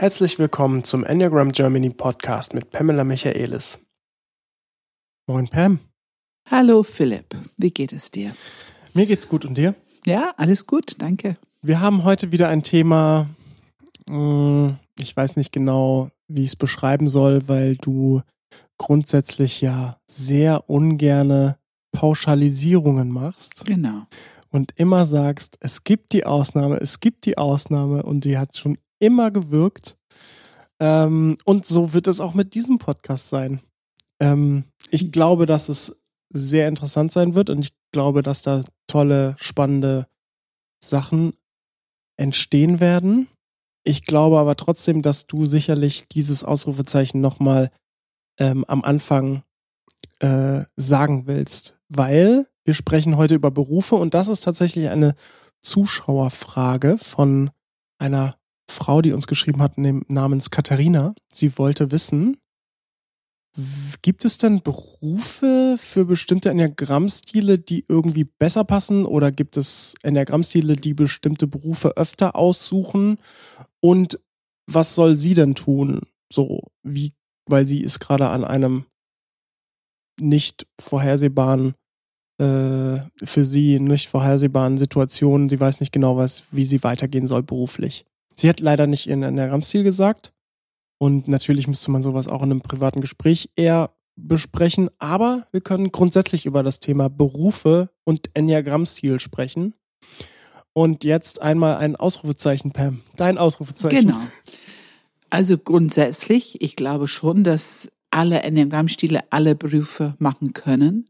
Herzlich willkommen zum Enneagram Germany Podcast mit Pamela Michaelis. Moin Pam. Hallo Philipp, wie geht es dir? Mir geht's gut und dir? Ja, alles gut, danke. Wir haben heute wieder ein Thema, hm, ich weiß nicht genau, wie ich es beschreiben soll, weil du grundsätzlich ja sehr ungerne Pauschalisierungen machst. Genau. Und immer sagst, es gibt die Ausnahme, es gibt die Ausnahme und die hat schon immer gewirkt. Ähm, und so wird es auch mit diesem Podcast sein. Ähm, ich glaube, dass es sehr interessant sein wird und ich glaube, dass da tolle, spannende Sachen entstehen werden. Ich glaube aber trotzdem, dass du sicherlich dieses Ausrufezeichen nochmal ähm, am Anfang äh, sagen willst, weil wir sprechen heute über Berufe und das ist tatsächlich eine Zuschauerfrage von einer Frau, die uns geschrieben hat, namens Katharina. Sie wollte wissen, gibt es denn Berufe für bestimmte Enneagrammstile, die irgendwie besser passen oder gibt es Enneagrammstile, die bestimmte Berufe öfter aussuchen? Und was soll sie denn tun? So, wie, weil sie ist gerade an einem nicht vorhersehbaren äh, für sie nicht vorhersehbaren Situation. Sie weiß nicht genau, was, wie sie weitergehen soll beruflich. Sie hat leider nicht ihren Enneagrammstil gesagt. Und natürlich müsste man sowas auch in einem privaten Gespräch eher besprechen. Aber wir können grundsätzlich über das Thema Berufe und Enneagrammstil sprechen. Und jetzt einmal ein Ausrufezeichen, Pam. Dein Ausrufezeichen. Genau. Also grundsätzlich, ich glaube schon, dass alle Enneagrammstile alle Berufe machen können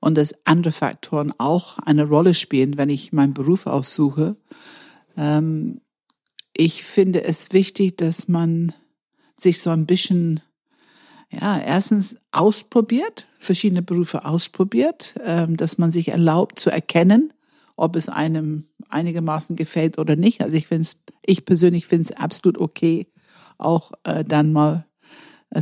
und dass andere Faktoren auch eine Rolle spielen, wenn ich meinen Beruf aussuche. Ähm, ich finde es wichtig, dass man sich so ein bisschen, ja, erstens ausprobiert, verschiedene Berufe ausprobiert, ähm, dass man sich erlaubt zu erkennen, ob es einem einigermaßen gefällt oder nicht. Also ich finde ich persönlich finde es absolut okay, auch äh, dann mal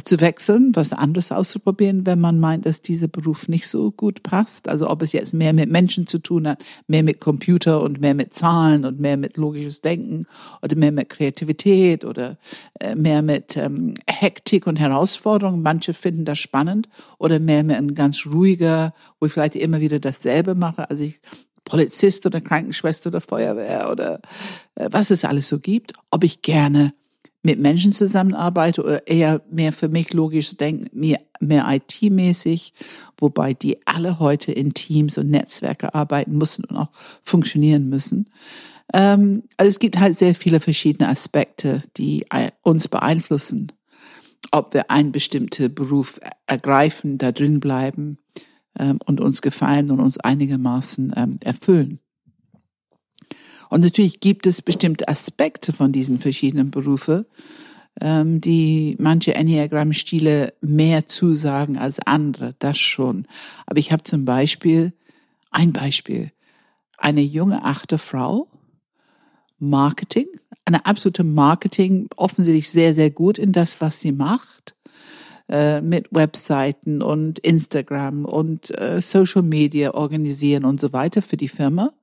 zu wechseln, was anderes auszuprobieren, wenn man meint, dass dieser Beruf nicht so gut passt. Also ob es jetzt mehr mit Menschen zu tun hat, mehr mit Computer und mehr mit Zahlen und mehr mit logisches Denken oder mehr mit Kreativität oder äh, mehr mit ähm, Hektik und Herausforderungen. Manche finden das spannend oder mehr mit ein ganz ruhiger, wo ich vielleicht immer wieder dasselbe mache. Also ich Polizist oder Krankenschwester oder Feuerwehr oder äh, was es alles so gibt, ob ich gerne mit Menschen zusammenarbeite oder eher mehr für mich logisch denken, mehr, mehr IT-mäßig, wobei die alle heute in Teams und Netzwerke arbeiten müssen und auch funktionieren müssen. Ähm, also es gibt halt sehr viele verschiedene Aspekte, die uns beeinflussen, ob wir einen bestimmten Beruf ergreifen, da drin bleiben ähm, und uns gefallen und uns einigermaßen ähm, erfüllen. Und natürlich gibt es bestimmte Aspekte von diesen verschiedenen Berufen, ähm, die manche Enneagramm-Stile mehr zusagen als andere, das schon. Aber ich habe zum Beispiel, ein Beispiel, eine junge achte Frau, Marketing, eine absolute Marketing, offensichtlich sehr, sehr gut in das, was sie macht äh, mit Webseiten und Instagram und äh, Social Media organisieren und so weiter für die Firma.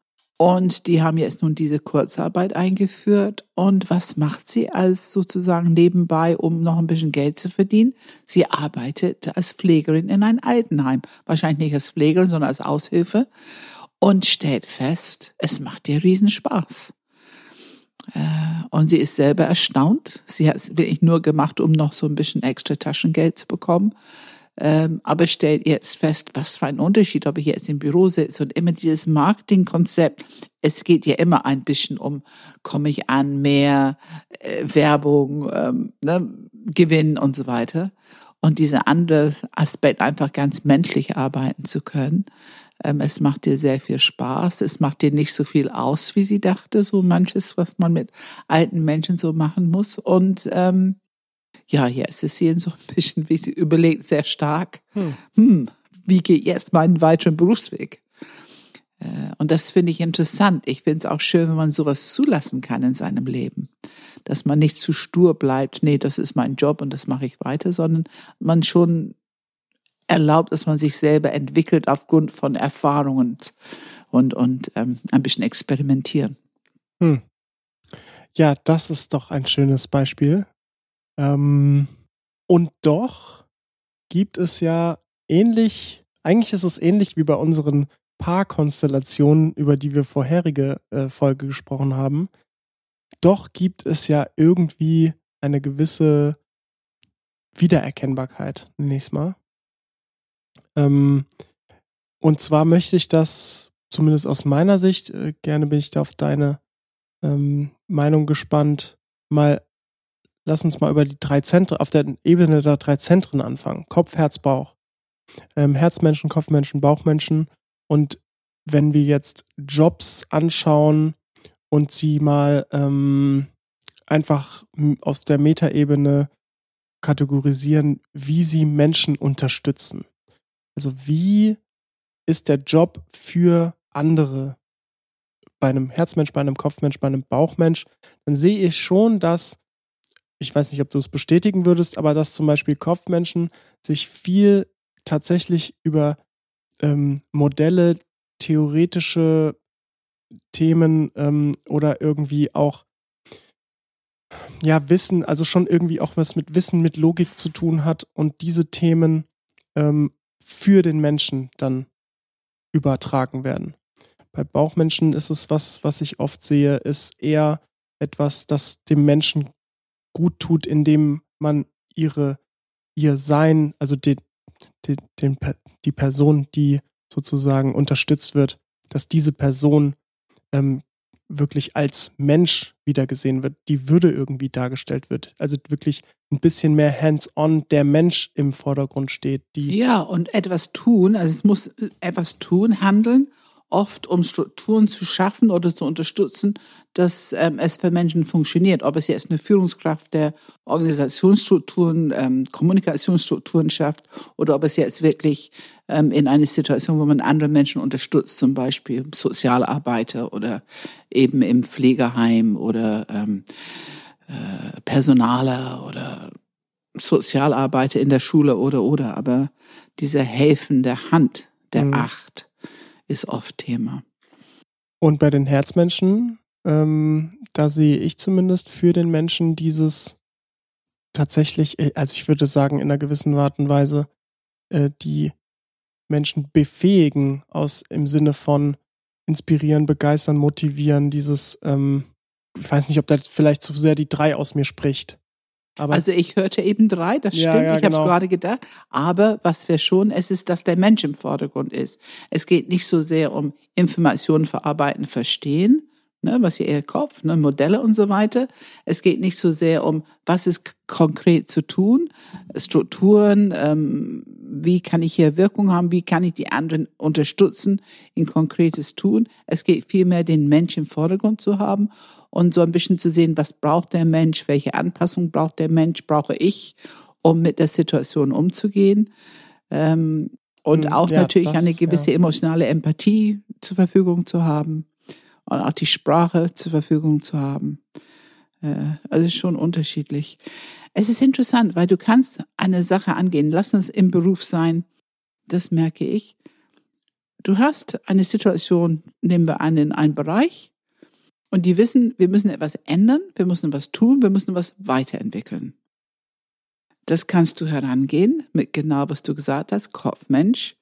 Und die haben jetzt nun diese Kurzarbeit eingeführt. Und was macht sie als sozusagen nebenbei, um noch ein bisschen Geld zu verdienen? Sie arbeitet als Pflegerin in ein Altenheim. Wahrscheinlich nicht als Pflegerin, sondern als Aushilfe. Und stellt fest, es macht ihr Riesenspaß. Äh, und sie ist selber erstaunt. Sie hat es wirklich nur gemacht, um noch so ein bisschen extra Taschengeld zu bekommen aber stellt jetzt fest, was für ein Unterschied, ob ich jetzt im Büro sitze und immer dieses Marketingkonzept. Es geht ja immer ein bisschen um, komme ich an, mehr äh, Werbung, ähm, ne, Gewinn und so weiter. Und dieser andere Aspekt, einfach ganz menschlich arbeiten zu können. Ähm, es macht dir sehr viel Spaß. Es macht dir nicht so viel aus, wie sie dachte. So manches, was man mit alten Menschen so machen muss. Und ähm, ja, hier ist es hier so ein bisschen, wie sie überlegt, sehr stark. Hm. Hm, wie geht jetzt mein weiteren Berufsweg? Äh, und das finde ich interessant. Ich finde es auch schön, wenn man sowas zulassen kann in seinem Leben. Dass man nicht zu stur bleibt, nee, das ist mein Job und das mache ich weiter, sondern man schon erlaubt, dass man sich selber entwickelt aufgrund von Erfahrungen und, und ähm, ein bisschen experimentieren. Hm. ja, das ist doch ein schönes Beispiel. Ähm, und doch gibt es ja ähnlich, eigentlich ist es ähnlich wie bei unseren Paarkonstellationen, über die wir vorherige äh, Folge gesprochen haben. Doch gibt es ja irgendwie eine gewisse Wiedererkennbarkeit, nächstes Mal. Ähm, und zwar möchte ich das, zumindest aus meiner Sicht, äh, gerne bin ich da auf deine ähm, Meinung gespannt, mal lass uns mal über die drei Zentren, auf der Ebene der drei Zentren anfangen. Kopf, Herz, Bauch. Ähm, Herzmenschen, Kopfmenschen, Bauchmenschen. Und wenn wir jetzt Jobs anschauen und sie mal ähm, einfach auf der Metaebene kategorisieren, wie sie Menschen unterstützen. Also wie ist der Job für andere bei einem Herzmensch, bei einem Kopfmensch, bei einem Bauchmensch, dann sehe ich schon, dass, ich weiß nicht, ob du es bestätigen würdest, aber dass zum Beispiel Kopfmenschen sich viel tatsächlich über ähm, Modelle, theoretische Themen ähm, oder irgendwie auch ja Wissen, also schon irgendwie auch was mit Wissen, mit Logik zu tun hat und diese Themen ähm, für den Menschen dann übertragen werden. Bei Bauchmenschen ist es was, was ich oft sehe, ist eher etwas, das dem Menschen gut tut, indem man ihre, ihr Sein, also den, den, den, die Person, die sozusagen unterstützt wird, dass diese Person ähm, wirklich als Mensch wiedergesehen wird, die Würde irgendwie dargestellt wird. Also wirklich ein bisschen mehr hands-on der Mensch im Vordergrund steht. Die ja, und etwas tun, also es muss etwas tun, handeln oft, um Strukturen zu schaffen oder zu unterstützen, dass ähm, es für Menschen funktioniert. Ob es jetzt eine Führungskraft der Organisationsstrukturen, ähm, Kommunikationsstrukturen schafft oder ob es jetzt wirklich ähm, in eine Situation, wo man andere Menschen unterstützt, zum Beispiel Sozialarbeiter oder eben im Pflegeheim oder ähm, äh, Personaler oder Sozialarbeiter in der Schule oder oder. Aber diese helfende Hand der mhm. Acht ist oft Thema. Und bei den Herzmenschen, ähm, da sehe ich zumindest für den Menschen dieses tatsächlich, äh, also ich würde sagen, in einer gewissen Art und Weise, äh, die Menschen befähigen aus im Sinne von inspirieren, begeistern, motivieren, dieses, ähm, ich weiß nicht, ob das vielleicht zu sehr die drei aus mir spricht. Aber also ich hörte eben drei, das ja, stimmt, ja, ich genau. habe gerade gedacht. Aber was wir schon, es ist, dass der Mensch im Vordergrund ist. Es geht nicht so sehr um Informationen verarbeiten, verstehen, ne, was ihr Kopf, ne, Modelle und so weiter. Es geht nicht so sehr um, was ist konkret zu tun, Strukturen, ähm, wie kann ich hier Wirkung haben, wie kann ich die anderen unterstützen in konkretes Tun. Es geht vielmehr, den Mensch im Vordergrund zu haben und so ein bisschen zu sehen, was braucht der Mensch, welche Anpassung braucht der Mensch, brauche ich, um mit der Situation umzugehen. Ähm, und hm, auch ja, natürlich eine gewisse ja. emotionale Empathie zur Verfügung zu haben und auch die Sprache zur Verfügung zu haben. Äh, also ist schon unterschiedlich. Es ist interessant, weil du kannst eine Sache angehen. Lass uns im Beruf sein. Das merke ich. Du hast eine Situation, nehmen wir an, in einem Bereich und die wissen, wir müssen etwas ändern, wir müssen was tun, wir müssen was weiterentwickeln. Das kannst du herangehen mit genau, was du gesagt hast, Kopfmensch.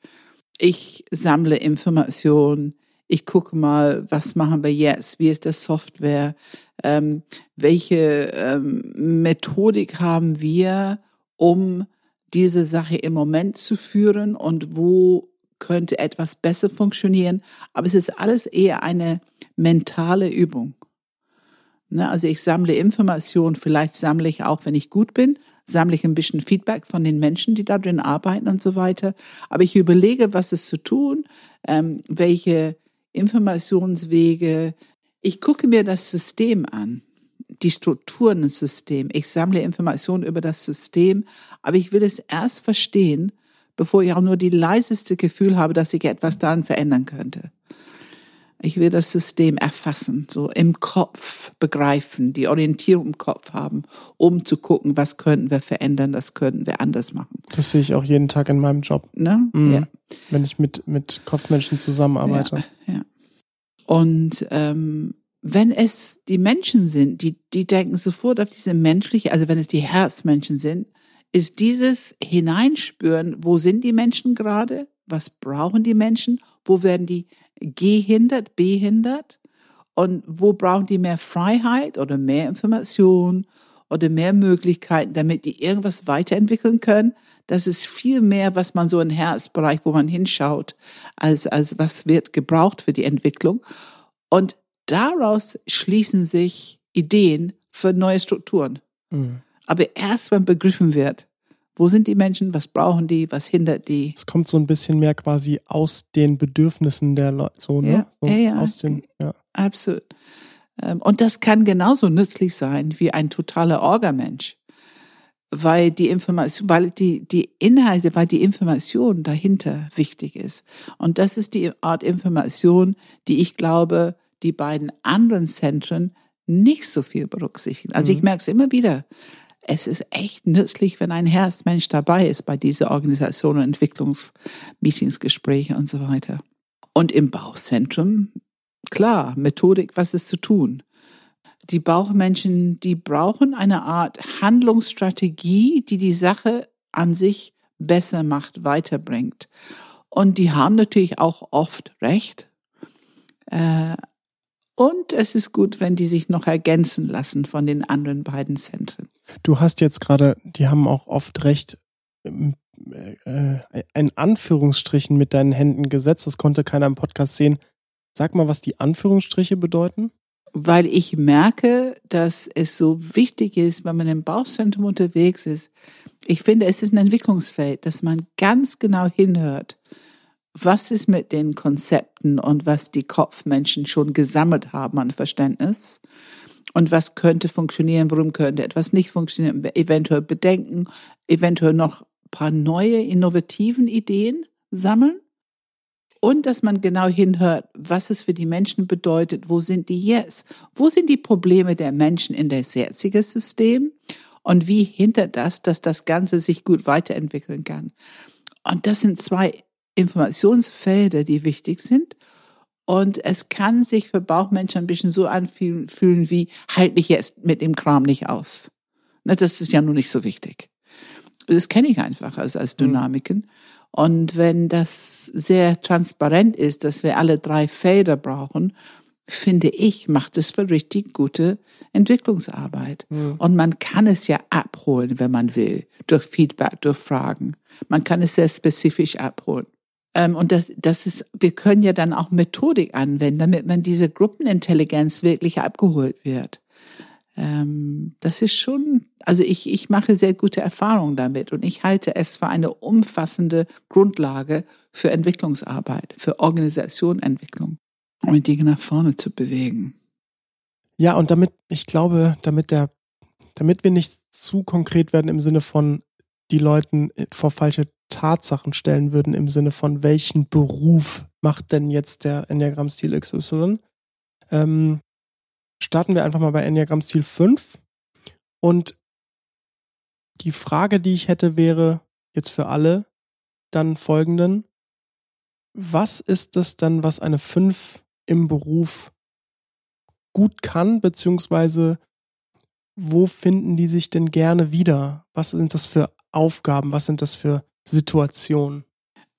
Ich sammle Informationen, ich gucke mal, was machen wir jetzt, wie ist der Software, ähm, welche ähm, Methodik haben wir, um diese Sache im Moment zu führen und wo könnte etwas besser funktionieren. Aber es ist alles eher eine mentale Übung. Ne, also ich sammle Informationen, vielleicht sammle ich auch, wenn ich gut bin, sammle ich ein bisschen Feedback von den Menschen, die da drin arbeiten und so weiter. Aber ich überlege, was ist zu tun, ähm, welche Informationswege. Ich gucke mir das System an, die Strukturen des Systems. Ich sammle Informationen über das System, aber ich will es erst verstehen, bevor ich auch nur die leiseste Gefühl habe, dass ich etwas daran verändern könnte. Ich will das System erfassen, so im Kopf begreifen, die Orientierung im Kopf haben, um zu gucken, was könnten wir verändern, das könnten wir anders machen. Das sehe ich auch jeden Tag in meinem Job. Ne? Mhm. Ja. Wenn ich mit, mit Kopfmenschen zusammenarbeite. Ja, ja. Und ähm, wenn es die Menschen sind, die, die denken sofort auf diese menschliche, also wenn es die Herzmenschen sind, ist dieses Hineinspüren, wo sind die Menschen gerade? Was brauchen die Menschen? Wo werden die gehindert, behindert? Und wo brauchen die mehr Freiheit oder mehr Information oder mehr Möglichkeiten, damit die irgendwas weiterentwickeln können? Das ist viel mehr, was man so im Herzbereich, wo man hinschaut, als, als was wird gebraucht für die Entwicklung. Und daraus schließen sich Ideen für neue Strukturen. Mhm. Aber erst, wenn begriffen wird, wo sind die Menschen, was brauchen die, was hindert die? Es kommt so ein bisschen mehr quasi aus den Bedürfnissen der Leute, so, ne? Ja, so ja, ja. Aus den, ja. Absolut. Ähm, und das kann genauso nützlich sein wie ein totaler Orgamensch, weil die Information, weil die, die Inhalte, weil die Information dahinter wichtig ist. Und das ist die Art Information, die ich glaube, die beiden anderen Zentren nicht so viel berücksichtigen. Also mhm. ich merke es immer wieder. Es ist echt nützlich, wenn ein Herzmensch dabei ist bei dieser Organisation und Entwicklungsmeetings, Gespräche und so weiter. Und im Bauchzentrum klar, Methodik, was ist zu tun. Die Bauchmenschen, die brauchen eine Art Handlungsstrategie, die die Sache an sich besser macht, weiterbringt. Und die haben natürlich auch oft recht. Äh, und es ist gut, wenn die sich noch ergänzen lassen von den anderen beiden Zentren. Du hast jetzt gerade, die haben auch oft recht, ähm, äh, ein Anführungsstrichen mit deinen Händen gesetzt. Das konnte keiner im Podcast sehen. Sag mal, was die Anführungsstriche bedeuten. Weil ich merke, dass es so wichtig ist, wenn man im Bauchzentrum unterwegs ist. Ich finde, es ist ein Entwicklungsfeld, dass man ganz genau hinhört. Was ist mit den Konzepten und was die Kopfmenschen schon gesammelt haben an Verständnis? Und was könnte funktionieren, warum könnte etwas nicht funktionieren? Eventuell bedenken, eventuell noch ein paar neue, innovativen Ideen sammeln und dass man genau hinhört, was es für die Menschen bedeutet, wo sind die jetzt, wo sind die Probleme der Menschen in das jetzige System und wie hinter das, dass das Ganze sich gut weiterentwickeln kann. Und das sind zwei Informationsfelder, die wichtig sind. Und es kann sich für Bauchmenschen ein bisschen so anfühlen wie, halt mich jetzt mit dem Kram nicht aus. Das ist ja nur nicht so wichtig. Das kenne ich einfach als, als mhm. Dynamiken. Und wenn das sehr transparent ist, dass wir alle drei Felder brauchen, finde ich, macht es für richtig gute Entwicklungsarbeit. Ja. Und man kann es ja abholen, wenn man will, durch Feedback, durch Fragen. Man kann es sehr spezifisch abholen. Ähm, und das, das ist, wir können ja dann auch Methodik anwenden, damit man diese Gruppenintelligenz wirklich abgeholt wird ähm, das ist schon, also ich, ich mache sehr gute Erfahrungen damit und ich halte es für eine umfassende Grundlage für Entwicklungsarbeit, für Organisationentwicklung, um die Dinge nach vorne zu bewegen. Ja, und damit, ich glaube, damit der, damit wir nicht zu konkret werden im Sinne von die Leuten vor falsche Tatsachen stellen würden, im Sinne von welchen Beruf macht denn jetzt der Enneagramm-Stil XY, ähm, starten wir einfach mal bei Enneagram Stil 5. Und die Frage, die ich hätte, wäre jetzt für alle dann folgenden. Was ist das dann, was eine 5 im Beruf gut kann, beziehungsweise wo finden die sich denn gerne wieder? Was sind das für Aufgaben? Was sind das für Situationen?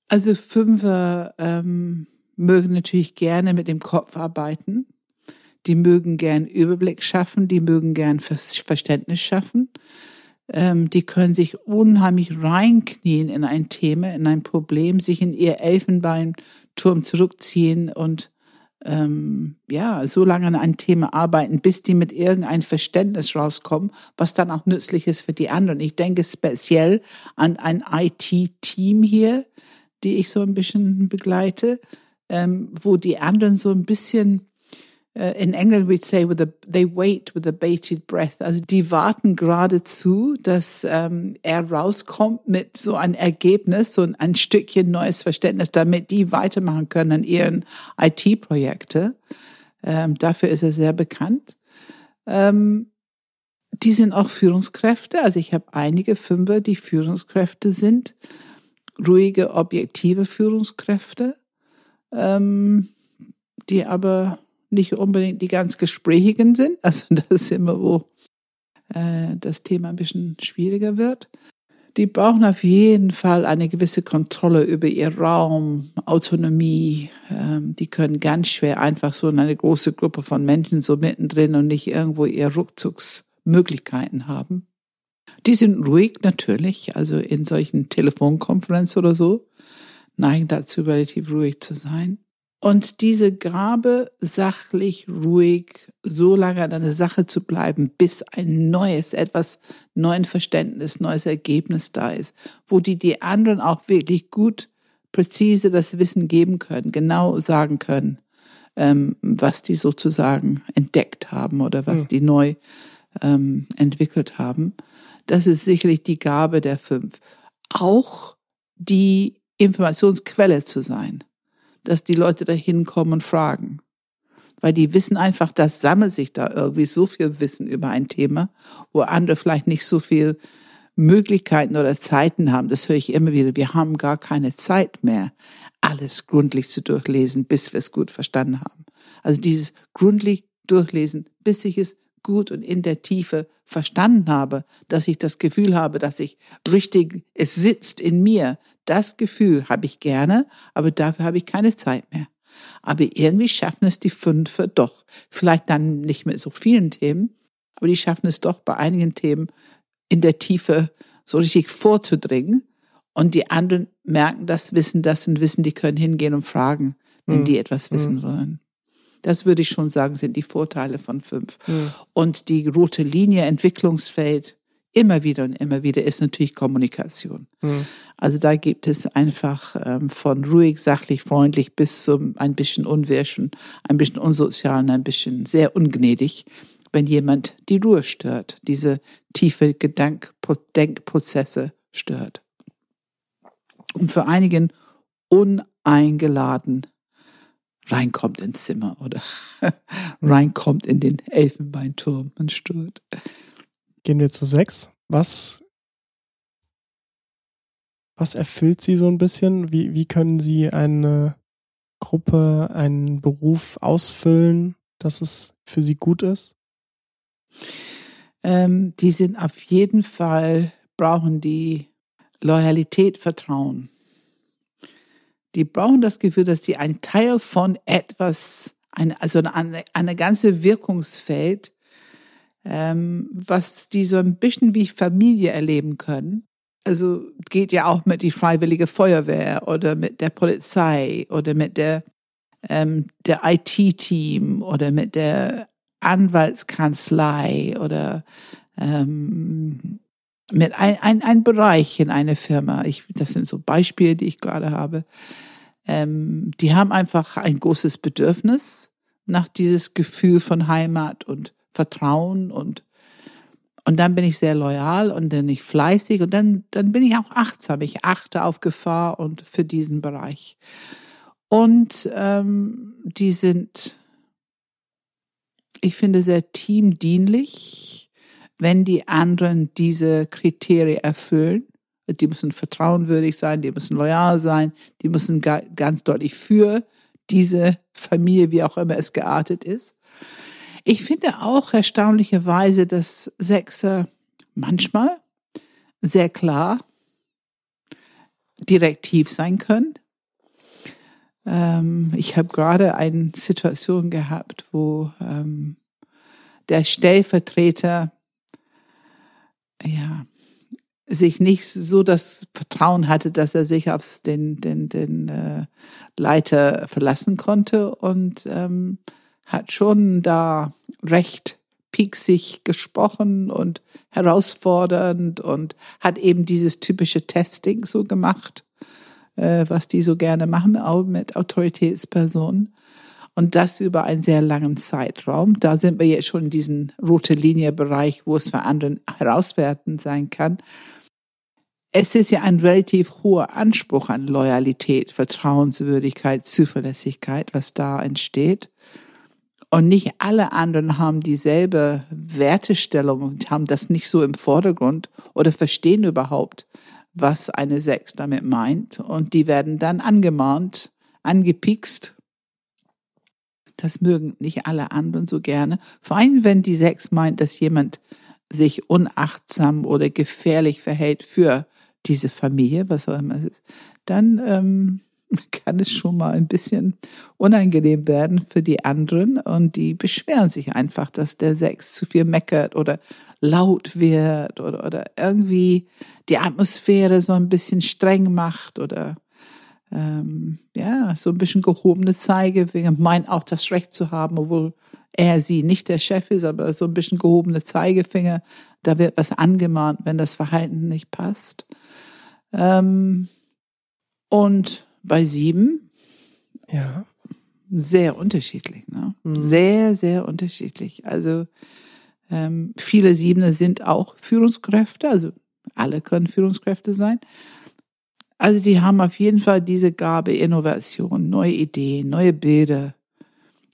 Also Fünfer ähm, mögen natürlich gerne mit dem Kopf arbeiten die mögen gern Überblick schaffen, die mögen gern Verständnis schaffen. Ähm, die können sich unheimlich reinknien in ein Thema, in ein Problem, sich in ihr Elfenbeinturm zurückziehen und ähm, ja, so lange an ein Thema arbeiten, bis die mit irgendein Verständnis rauskommen, was dann auch nützlich ist für die anderen. Ich denke speziell an ein IT-Team hier, die ich so ein bisschen begleite, ähm, wo die anderen so ein bisschen Uh, in England we'd say with a, they wait with a bated breath. Also die warten geradezu, dass ähm, er rauskommt mit so ein Ergebnis, so ein Stückchen neues Verständnis, damit die weitermachen können an ihren IT-Projekte. Ähm, dafür ist er sehr bekannt. Ähm, die sind auch Führungskräfte. Also ich habe einige Fünfer, die Führungskräfte sind. Ruhige, objektive Führungskräfte, ähm, die aber nicht unbedingt die ganz Gesprächigen sind. Also das ist immer, wo äh, das Thema ein bisschen schwieriger wird. Die brauchen auf jeden Fall eine gewisse Kontrolle über ihr Raum, Autonomie. Ähm, die können ganz schwer einfach so in eine große Gruppe von Menschen so mittendrin und nicht irgendwo ihr Rückzugsmöglichkeiten haben. Die sind ruhig natürlich, also in solchen Telefonkonferenzen oder so, neigen dazu relativ ruhig zu sein. Und diese Gabe, sachlich, ruhig, so lange an einer Sache zu bleiben, bis ein neues, etwas neuen Verständnis, neues Ergebnis da ist, wo die die anderen auch wirklich gut, präzise das Wissen geben können, genau sagen können, ähm, was die sozusagen entdeckt haben oder was hm. die neu ähm, entwickelt haben. Das ist sicherlich die Gabe der fünf. Auch die Informationsquelle zu sein dass die Leute da hinkommen und fragen. Weil die wissen einfach, das sammelt sich da irgendwie so viel Wissen über ein Thema, wo andere vielleicht nicht so viel Möglichkeiten oder Zeiten haben. Das höre ich immer wieder. Wir haben gar keine Zeit mehr, alles gründlich zu durchlesen, bis wir es gut verstanden haben. Also dieses gründlich durchlesen, bis ich es gut und in der Tiefe verstanden habe, dass ich das Gefühl habe, dass ich richtig, es sitzt in mir. Das Gefühl habe ich gerne, aber dafür habe ich keine Zeit mehr. Aber irgendwie schaffen es die Fünfe doch. Vielleicht dann nicht mit so vielen Themen, aber die schaffen es doch bei einigen Themen in der Tiefe so richtig vorzudringen. Und die anderen merken das, wissen das und wissen, die können hingehen und fragen, wenn mhm. die etwas wissen mhm. wollen. Das würde ich schon sagen, sind die Vorteile von fünf. Mhm. Und die rote Linie Entwicklungsfeld immer wieder und immer wieder ist natürlich Kommunikation. Mhm. Also da gibt es einfach ähm, von ruhig, sachlich, freundlich bis zum ein bisschen unwirschen, ein bisschen unsozial und ein bisschen sehr ungnädig, wenn jemand die Ruhe stört, diese tiefe Gedank Denkprozesse stört. Und für einigen uneingeladen reinkommt ins Zimmer oder reinkommt in den Elfenbeinturm und stört. Gehen wir zu sechs. Was, was erfüllt Sie so ein bisschen? Wie, wie können Sie eine Gruppe, einen Beruf ausfüllen, dass es für Sie gut ist? Ähm, die sind auf jeden Fall, brauchen die Loyalität, Vertrauen die brauchen das Gefühl, dass sie ein Teil von etwas, eine, also eine, eine ganze Wirkungsfeld, ähm, was die so ein bisschen wie Familie erleben können. Also geht ja auch mit die Freiwillige Feuerwehr oder mit der Polizei oder mit der, ähm, der IT-Team oder mit der Anwaltskanzlei oder ähm, mit ein, ein, ein Bereich in einer Firma. Ich, das sind so Beispiele, die ich gerade habe. Ähm, die haben einfach ein großes Bedürfnis nach dieses Gefühl von Heimat und Vertrauen und und dann bin ich sehr loyal und dann bin ich fleißig und dann, dann bin ich auch achtsam. Ich achte auf Gefahr und für diesen Bereich. Und ähm, die sind, ich finde, sehr teamdienlich wenn die anderen diese Kriterien erfüllen, die müssen vertrauenwürdig sein, die müssen loyal sein, die müssen ganz deutlich für diese Familie, wie auch immer es geartet ist. Ich finde auch erstaunlicherweise, dass Sechser manchmal sehr klar direktiv sein können. Ähm, ich habe gerade eine Situation gehabt, wo ähm, der Stellvertreter ja, sich nicht so das Vertrauen hatte, dass er sich auf den, den, den äh, Leiter verlassen konnte und ähm, hat schon da recht pieksig gesprochen und herausfordernd und hat eben dieses typische Testing so gemacht, äh, was die so gerne machen, auch mit Autoritätspersonen. Und das über einen sehr langen Zeitraum. Da sind wir jetzt schon in diesem rote Linie Bereich, wo es für andere herauswertend sein kann. Es ist ja ein relativ hoher Anspruch an Loyalität, Vertrauenswürdigkeit, Zuverlässigkeit, was da entsteht. Und nicht alle anderen haben dieselbe Wertestellung und haben das nicht so im Vordergrund oder verstehen überhaupt, was eine Sechs damit meint. Und die werden dann angemahnt, angepikst Das mögen nicht alle anderen so gerne. Vor allem, wenn die Sechs meint, dass jemand sich unachtsam oder gefährlich verhält für diese Familie, was auch immer es ist, dann ähm, kann es schon mal ein bisschen unangenehm werden für die anderen und die beschweren sich einfach, dass der Sex zu viel meckert oder laut wird oder, oder irgendwie die Atmosphäre so ein bisschen streng macht oder ähm, ja, so ein bisschen gehobene Zeigefinger, meint auch das Recht zu haben, obwohl er sie nicht der Chef ist, aber so ein bisschen gehobene Zeigefinger, da wird was angemahnt, wenn das Verhalten nicht passt. Ähm, und bei sieben, ja, sehr unterschiedlich, ne? Mhm. Sehr, sehr unterschiedlich. Also ähm, viele Siebener sind auch Führungskräfte, also alle können Führungskräfte sein. Also die haben auf jeden Fall diese Gabe, Innovation, neue Ideen, neue Bilder,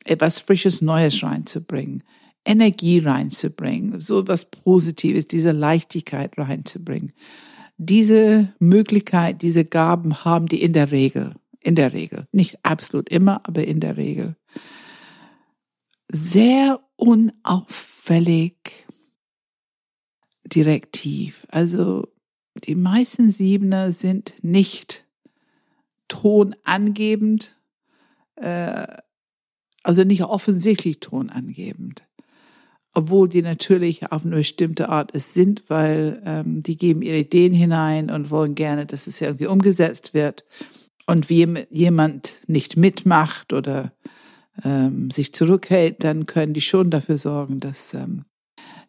etwas Frisches, Neues reinzubringen, Energie reinzubringen, so was Positives, diese Leichtigkeit reinzubringen. Diese Möglichkeit, diese Gaben haben die in der Regel, in der Regel, nicht absolut immer, aber in der Regel. Sehr unauffällig, direktiv. Also die meisten Siebener sind nicht tonangebend, äh, also nicht offensichtlich tonangebend obwohl die natürlich auf eine bestimmte Art es sind, weil ähm, die geben ihre Ideen hinein und wollen gerne, dass es irgendwie umgesetzt wird. Und wie jemand nicht mitmacht oder ähm, sich zurückhält, dann können die schon dafür sorgen, dass ähm,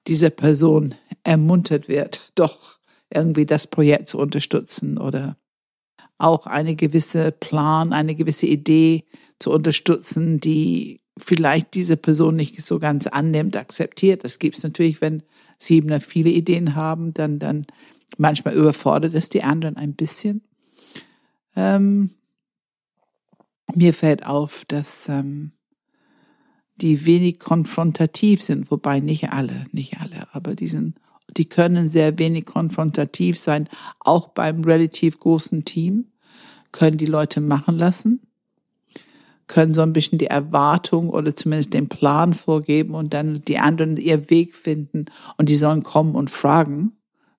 diese Person ermuntert wird, doch irgendwie das Projekt zu unterstützen oder auch eine gewisse Plan, eine gewisse Idee zu unterstützen, die vielleicht diese Person nicht so ganz annimmt, akzeptiert. Das gibt es natürlich, wenn Siebener viele Ideen haben, dann, dann manchmal überfordert es die anderen ein bisschen. Ähm, mir fällt auf, dass ähm, die wenig konfrontativ sind, wobei nicht alle, nicht alle, aber die sind, die können sehr wenig konfrontativ sein, auch beim relativ großen Team, können die Leute machen lassen. Können so ein bisschen die Erwartung oder zumindest den Plan vorgeben und dann die anderen ihr Weg finden. Und die sollen kommen und fragen,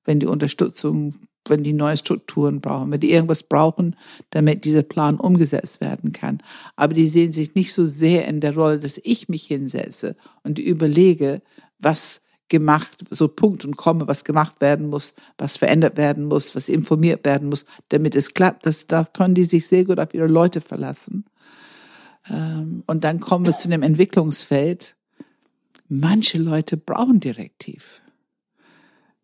wenn die Unterstützung, wenn die neue Strukturen brauchen, wenn die irgendwas brauchen, damit dieser Plan umgesetzt werden kann. Aber die sehen sich nicht so sehr in der Rolle, dass ich mich hinsetze und überlege, was gemacht, so Punkt und Komme, was gemacht werden muss, was verändert werden muss, was informiert werden muss, damit es klappt. Das, da können die sich sehr gut auf ihre Leute verlassen. Ähm, und dann kommen wir zu dem Entwicklungsfeld. Manche Leute brauchen Direktiv.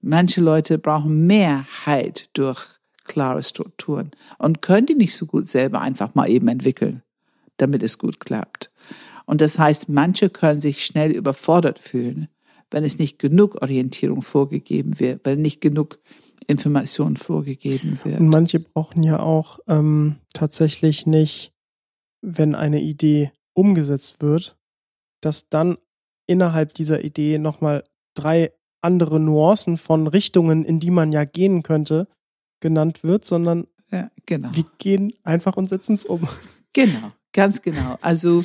Manche Leute brauchen mehr Halt durch klare Strukturen und können die nicht so gut selber einfach mal eben entwickeln, damit es gut klappt. Und das heißt, manche können sich schnell überfordert fühlen, wenn es nicht genug Orientierung vorgegeben wird, wenn nicht genug Information vorgegeben wird. Und manche brauchen ja auch ähm, tatsächlich nicht wenn eine Idee umgesetzt wird, dass dann innerhalb dieser Idee nochmal drei andere Nuancen von Richtungen, in die man ja gehen könnte, genannt wird, sondern ja, genau. wir gehen einfach und setzen es um. Genau, ganz genau. Also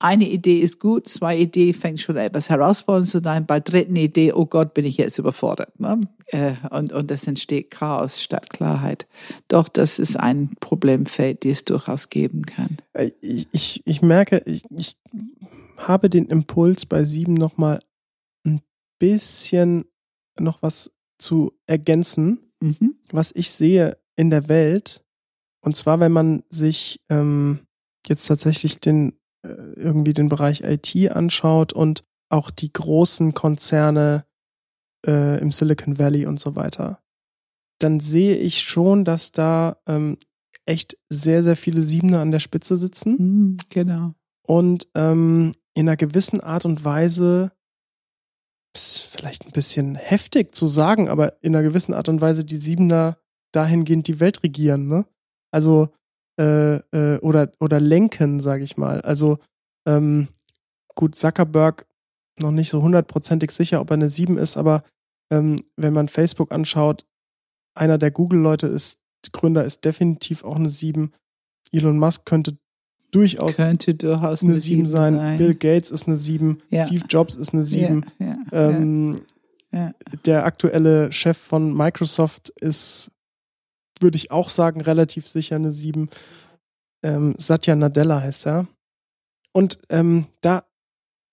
eine Idee ist gut, zwei Ideen fängt schon etwas herausfordernd zu sein, bei dritten Idee, oh Gott, bin ich jetzt überfordert. Ne? Äh, und, und es entsteht Chaos statt Klarheit. Doch, das ist ein Problemfeld, die es durchaus geben kann. Äh, ich, ich, ich merke, ich, ich habe den Impuls bei sieben nochmal ein bisschen noch was zu ergänzen, mhm. was ich sehe in der Welt. Und zwar, wenn man sich ähm, jetzt tatsächlich den irgendwie den Bereich IT anschaut und auch die großen Konzerne äh, im Silicon Valley und so weiter, dann sehe ich schon, dass da ähm, echt sehr, sehr viele Siebener an der Spitze sitzen. Mhm, genau. Und ähm, in einer gewissen Art und Weise, ist vielleicht ein bisschen heftig zu sagen, aber in einer gewissen Art und Weise die Siebener dahingehend die Welt regieren. Ne? Also äh, äh, oder, oder lenken, sage ich mal. Also ähm, gut, Zuckerberg noch nicht so hundertprozentig sicher, ob er eine 7 ist, aber ähm, wenn man Facebook anschaut, einer der Google-Leute ist, Gründer ist definitiv auch eine 7. Elon Musk könnte durchaus Könnte durchaus eine 7 sein. Bill Gates ist eine 7. Ja. Steve Jobs ist eine 7. Ja, ja, ähm. Der aktuelle Chef von Microsoft ist, würde ich auch sagen, relativ sicher eine 7. Ähm, Satya Nadella heißt er. Und ähm, da,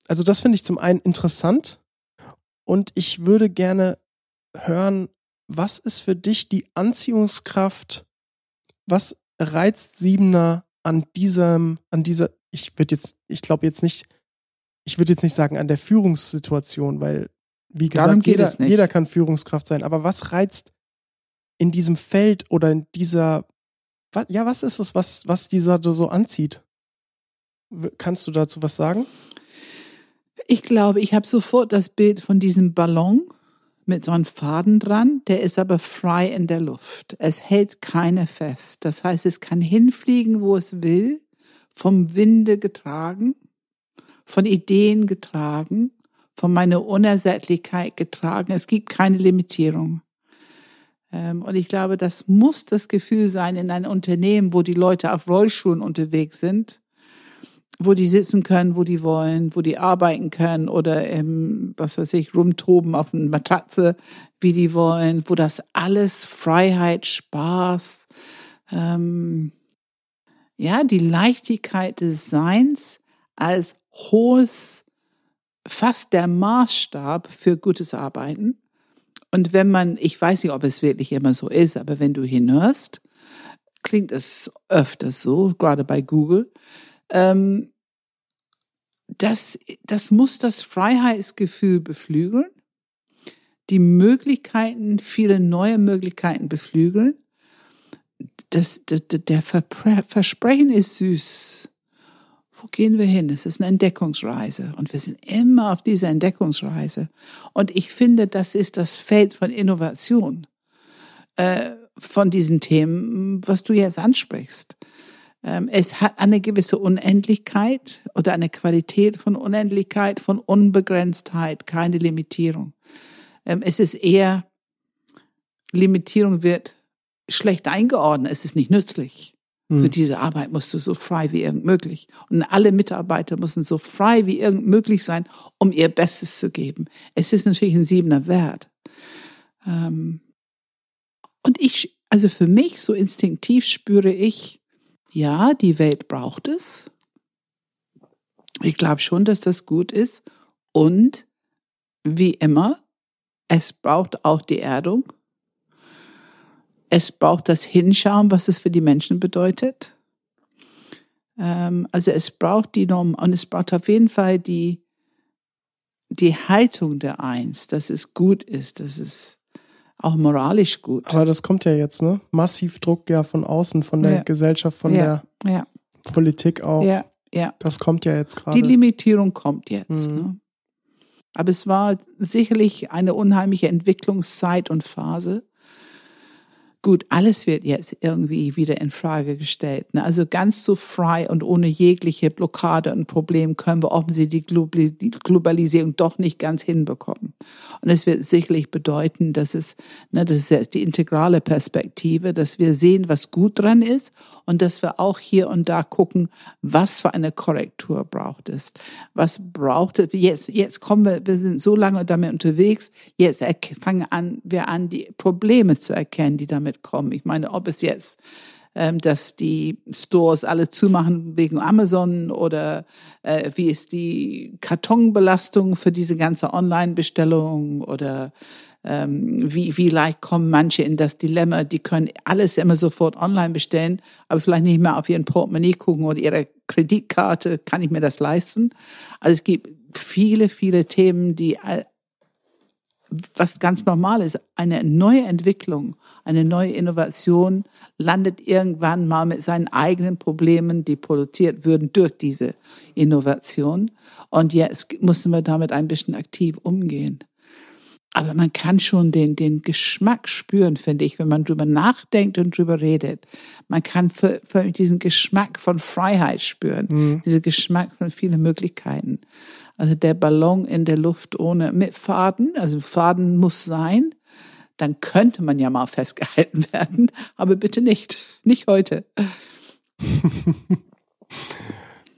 also das finde ich zum einen interessant und ich würde gerne hören, was ist für dich die Anziehungskraft? Was reizt Siebener an diesem, an dieser, ich würde jetzt, ich glaube jetzt nicht, ich würde jetzt nicht sagen an der Führungssituation, weil, wie gesagt, jeder, jeder kann Führungskraft sein, aber was reizt in diesem Feld oder in dieser, was, ja, was ist es, was, was dieser so anzieht? Kannst du dazu was sagen? Ich glaube, ich habe sofort das Bild von diesem Ballon mit so einem Faden dran, der ist aber frei in der Luft. Es hält keine fest. Das heißt, es kann hinfliegen, wo es will, vom Winde getragen, von Ideen getragen, von meiner Unersättlichkeit getragen. Es gibt keine Limitierung. Ähm, Und ich glaube, das muss das Gefühl sein in einem Unternehmen, wo die Leute auf Rollschuhen unterwegs sind, wo die sitzen können, wo die wollen, wo die arbeiten können oder im, was weiß ich, rumtoben auf einer Matratze, wie die wollen, wo das alles Freiheit, Spaß, ähm, ja, die Leichtigkeit des Seins als hohes, fast der Maßstab für gutes Arbeiten. Und wenn man, ich weiß nicht, ob es wirklich immer so ist, aber wenn du hinhörst, klingt es öfters so, gerade bei Google, ähm, das, das muss das Freiheitsgefühl beflügeln, die Möglichkeiten, viele neue Möglichkeiten beflügeln. Das, das, der Versprechen ist süß. Wo gehen wir hin? Es ist eine Entdeckungsreise und wir sind immer auf dieser Entdeckungsreise. Und ich finde, das ist das Feld von Innovation, äh, von diesen Themen, was du jetzt ansprichst. Ähm, es hat eine gewisse Unendlichkeit oder eine Qualität von Unendlichkeit, von Unbegrenztheit, keine Limitierung. Ähm, es ist eher, Limitierung wird schlecht eingeordnet, es ist nicht nützlich. Hm. Für diese Arbeit musst du so frei wie irgend möglich. Und alle Mitarbeiter müssen so frei wie irgend möglich sein, um ihr Bestes zu geben. Es ist natürlich ein Siebener Wert. Ähm, und ich, also für mich, so instinktiv spüre ich, ja, die Welt braucht es. Ich glaube schon, dass das gut ist. Und wie immer, es braucht auch die Erdung. Es braucht das Hinschauen, was es für die Menschen bedeutet. Ähm, also es braucht die Norm und es braucht auf jeden Fall die, die Haltung der Eins, dass es gut ist, dass es auch moralisch gut. Aber das kommt ja jetzt, ne? Massiv Druck ja von außen, von der Ja. Gesellschaft, von ja, ja, der Politik auch. ja, ja. Das kommt ja jetzt Die gerade. Limitierung kommt jetzt. Mhm. Ne? Aber es war sicherlich eine unheimliche Entwicklungszeit und Phase. Gut, alles wird jetzt irgendwie wieder in Frage gestellt. Ne? Also ganz so frei und ohne jegliche Blockade und Problem können wir offensichtlich die Globali- die Globalisierung doch nicht ganz hinbekommen. Und es wird sicherlich bedeuten, dass es, ne, das ist jetzt die integrale Perspektive, dass wir sehen, was gut dran ist und dass wir auch hier und da gucken, was für eine Korrektur braucht es. Was braucht es? Jetzt, jetzt kommen wir, wir sind so lange damit unterwegs, jetzt fangen an, wir an, die Probleme zu erkennen, die damit kommen. Ich meine, ob es jetzt ähm, dass die Stores alle zumachen wegen Amazon oder äh, wie ist die Kartonbelastung für diese ganze Online-Bestellung oder ähm, wie, wie leicht kommen manche in das Dilemma, die können alles immer sofort online bestellen, aber vielleicht nicht mehr auf ihren Portemonnaie gucken oder ihre Kreditkarte, kann ich mir das leisten? Also es gibt viele, viele Themen, die was ganz normal ist, eine neue Entwicklung, eine neue Innovation landet irgendwann mal mit seinen eigenen Problemen, die produziert würden durch diese Innovation. Und jetzt müssen wir damit ein bisschen aktiv umgehen. Aber man kann schon den, den Geschmack spüren, finde ich, wenn man drüber nachdenkt und drüber redet. Man kann für, für diesen Geschmack von Freiheit spüren, Mhm. diesen Geschmack von vielen Möglichkeiten. Also der Ballon in der Luft ohne, mit Faden, also Faden muss sein, dann könnte man ja mal festgehalten werden, aber bitte nicht, nicht heute.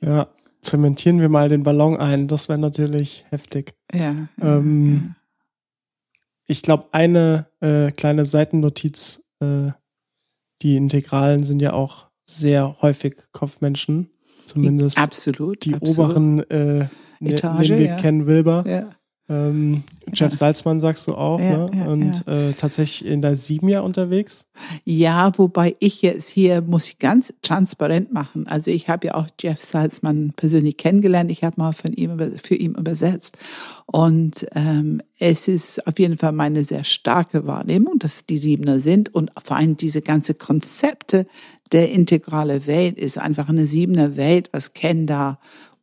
ja, zementieren wir mal den Ballon ein. Das wäre natürlich heftig. Ja. Ähm, ich glaube, eine äh, kleine Seitennotiz, äh, die Integralen sind ja auch sehr häufig Kopfmenschen. Zumindest absolut. die absolut. oberen äh, Etage, nennen wir ja. Ken Wilber. Ja. Ähm, Jeff Ja. Salzmann sagst du auch, Ja, ne? ja, Und Äh, tatsächlich in der sieben Jahr unterwegs. Ja, wobei ich jetzt hier muss ich ganz transparent machen. Also ich habe ja auch Jeff Salzmann persönlich kennengelernt. Ich habe mal von ihm für ihn übersetzt und ähm, es ist auf jeden Fall meine sehr starke Wahrnehmung, dass die Siebener sind und vor allem diese ganze Konzepte der integrale Welt ist einfach eine Siebener Welt, was Ken da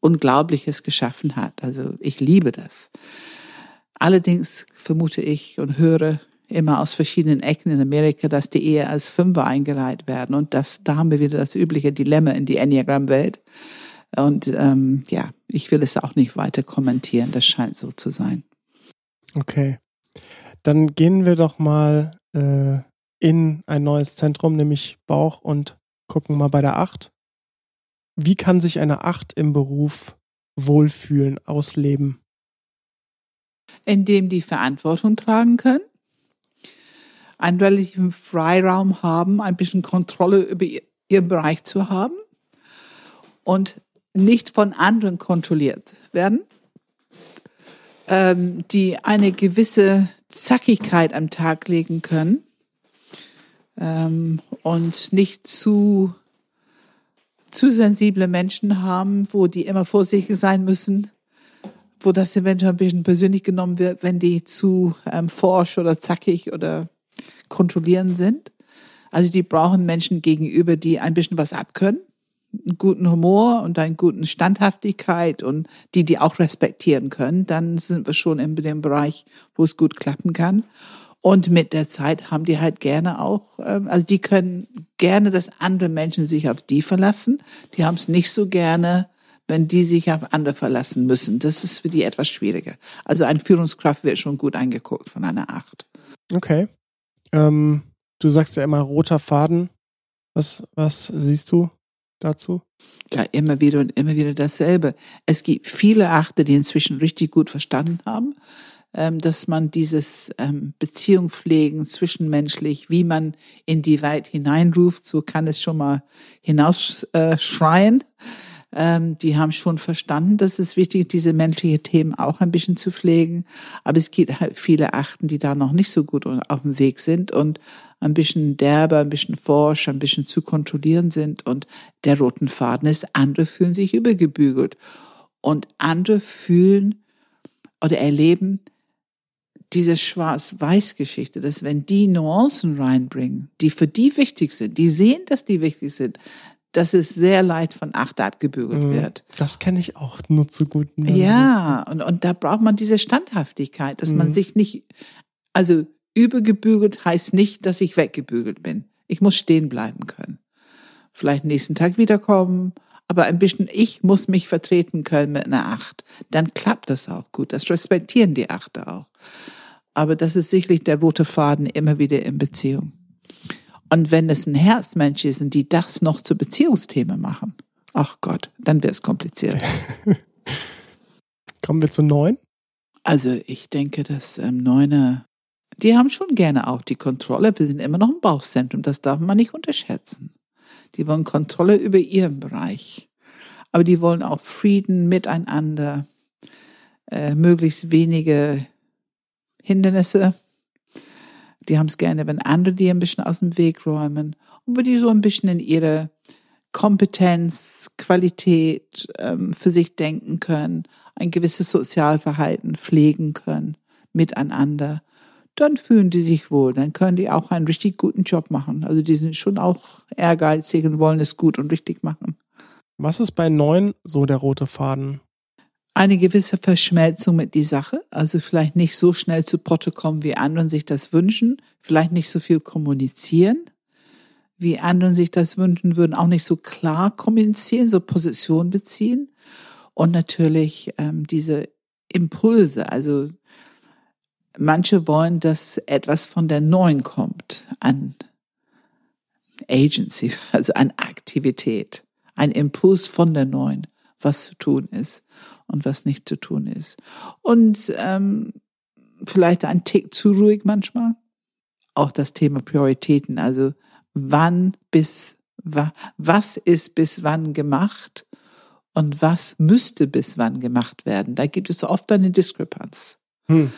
Unglaubliches geschaffen hat. Also ich liebe das. Allerdings vermute ich und höre immer aus verschiedenen Ecken in Amerika, dass die eher als Fünfer eingereiht werden. Und das, da haben wir wieder das übliche Dilemma in die Enneagram-Welt. Und ähm, ja, ich will es auch nicht weiter kommentieren. Das scheint so zu sein. Okay. Dann gehen wir doch mal äh, in ein neues Zentrum, nämlich Bauch und gucken mal bei der Acht. Wie kann sich eine Acht im Beruf wohlfühlen, ausleben? Indem die Verantwortung tragen können, einen relativen Freiraum haben, ein bisschen Kontrolle über ihr- ihren Bereich zu haben und nicht von anderen kontrolliert werden, ähm, die eine gewisse Zackigkeit am Tag legen können ähm, und nicht zu zu sensible Menschen haben, wo die immer vorsichtig sein müssen, wo das eventuell ein bisschen persönlich genommen wird, wenn die zu ähm, forsch oder zackig oder kontrollierend sind. Also die brauchen Menschen gegenüber, die ein bisschen was abkönnen, einen guten Humor und einen guten Standhaftigkeit und die die auch respektieren können. Dann sind wir schon in dem Bereich, wo es gut klappen kann. Und mit der Zeit haben die halt gerne auch, ähm, also die können gerne, dass andere Menschen sich auf die verlassen. Die haben es nicht so gerne, wenn die sich auf andere verlassen müssen. Das ist für die etwas schwieriger. Also ein Führungskraft wird schon gut eingeguckt von einer Acht. Okay. Ähm, du sagst ja immer roter Faden. Was, was siehst du dazu? Ja, immer wieder und immer wieder dasselbe. Es gibt viele Achte, die inzwischen richtig gut verstanden haben, dass man dieses ähm, Beziehung pflegen, zwischenmenschlich, wie man in die Welt hineinruft, so kann es schon mal hinausschreien. Äh, schreien. ähm, die haben schon verstanden, dass es wichtig ist, diese menschlichen Themen auch ein bisschen zu pflegen. Aber es gibt halt viele Achten, die da noch nicht so gut auf dem Weg sind und ein bisschen derber, ein bisschen forsch, ein bisschen zu kontrollieren sind. Und der roten Faden ist, andere fühlen sich übergebügelt. Und andere fühlen oder erleben diese Schwarz-Weiß-Geschichte, dass wenn die Nuancen reinbringen, die für die wichtig sind, die sehen, dass die wichtig sind, dass es sehr leicht von Acht abgebügelt Mhm. wird. Das kenne ich auch nur zu gut. Ja, und, und da braucht man diese Standhaftigkeit, dass man Mhm. sich nicht, also übergebügelt heißt nicht, dass ich weggebügelt bin. Ich muss stehen bleiben können. Vielleicht nächsten Tag wiederkommen, aber ein bisschen, ich muss mich vertreten können mit einer Acht. Dann klappt das auch gut. Das respektieren die Achte auch. Aber das ist sicherlich der rote Faden immer wieder in Beziehung. Und wenn es ein Herzmensch ist und die das noch zu Beziehungsthema machen, ach Gott, dann wird es kompliziert. Kommen wir zu neun. Also ich denke, dass ähm, Neuner, die haben schon gerne auch die Kontrolle. Wir sind immer noch im Bauchzentrum, das darf man nicht unterschätzen. Die wollen Kontrolle über ihren Bereich. Aber die wollen auch Frieden miteinander, äh, möglichst wenige Hindernisse. Die haben es gerne, wenn andere die ein bisschen aus dem Weg räumen und wenn die so ein bisschen in ihre Kompetenz, Qualität ähm, für sich denken können, ein gewisses Sozialverhalten pflegen können miteinander, dann fühlen die sich wohl, dann können die auch einen richtig guten Job machen. Also die sind schon auch ehrgeizig und wollen es gut und richtig machen. Was ist bei neun so der rote Faden? Eine gewisse Verschmelzung mit die Sache, also vielleicht nicht so schnell zu Potte kommen, wie anderen sich das wünschen, vielleicht nicht so viel kommunizieren, wie anderen sich das wünschen würden, auch nicht so klar kommunizieren, so Position beziehen und natürlich ähm, diese Impulse, also manche wollen, dass etwas von der Neuen kommt an Agency, also an Aktivität. ein Impuls von der neuen, was zu tun ist und was nicht zu tun ist. Und ähm, vielleicht ein Tick zu ruhig manchmal. Auch das Thema Prioritäten, also wann bis was ist bis wann gemacht und was müsste bis wann gemacht werden. Da gibt es oft eine Diskrepanz. Hm.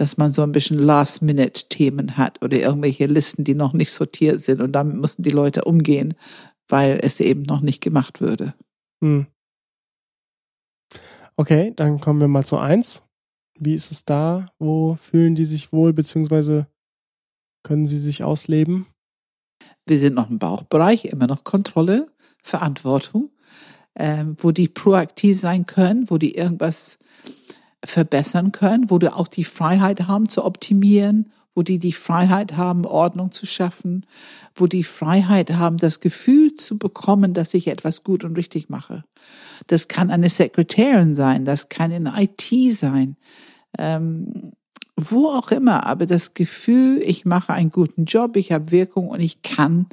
Dass man so ein bisschen Last-Minute-Themen hat oder irgendwelche Listen, die noch nicht sortiert sind und damit müssen die Leute umgehen, weil es eben noch nicht gemacht würde. Hm. Okay, dann kommen wir mal zu eins. Wie ist es da? Wo fühlen die sich wohl, beziehungsweise können sie sich ausleben? Wir sind noch im Bauchbereich, immer noch Kontrolle, Verantwortung, ähm, wo die proaktiv sein können, wo die irgendwas verbessern können, wo die auch die Freiheit haben zu optimieren, wo die die Freiheit haben, Ordnung zu schaffen, wo die Freiheit haben, das Gefühl zu bekommen, dass ich etwas gut und richtig mache. Das kann eine Sekretärin sein, das kann in IT sein, ähm, wo auch immer, aber das Gefühl, ich mache einen guten Job, ich habe Wirkung und ich kann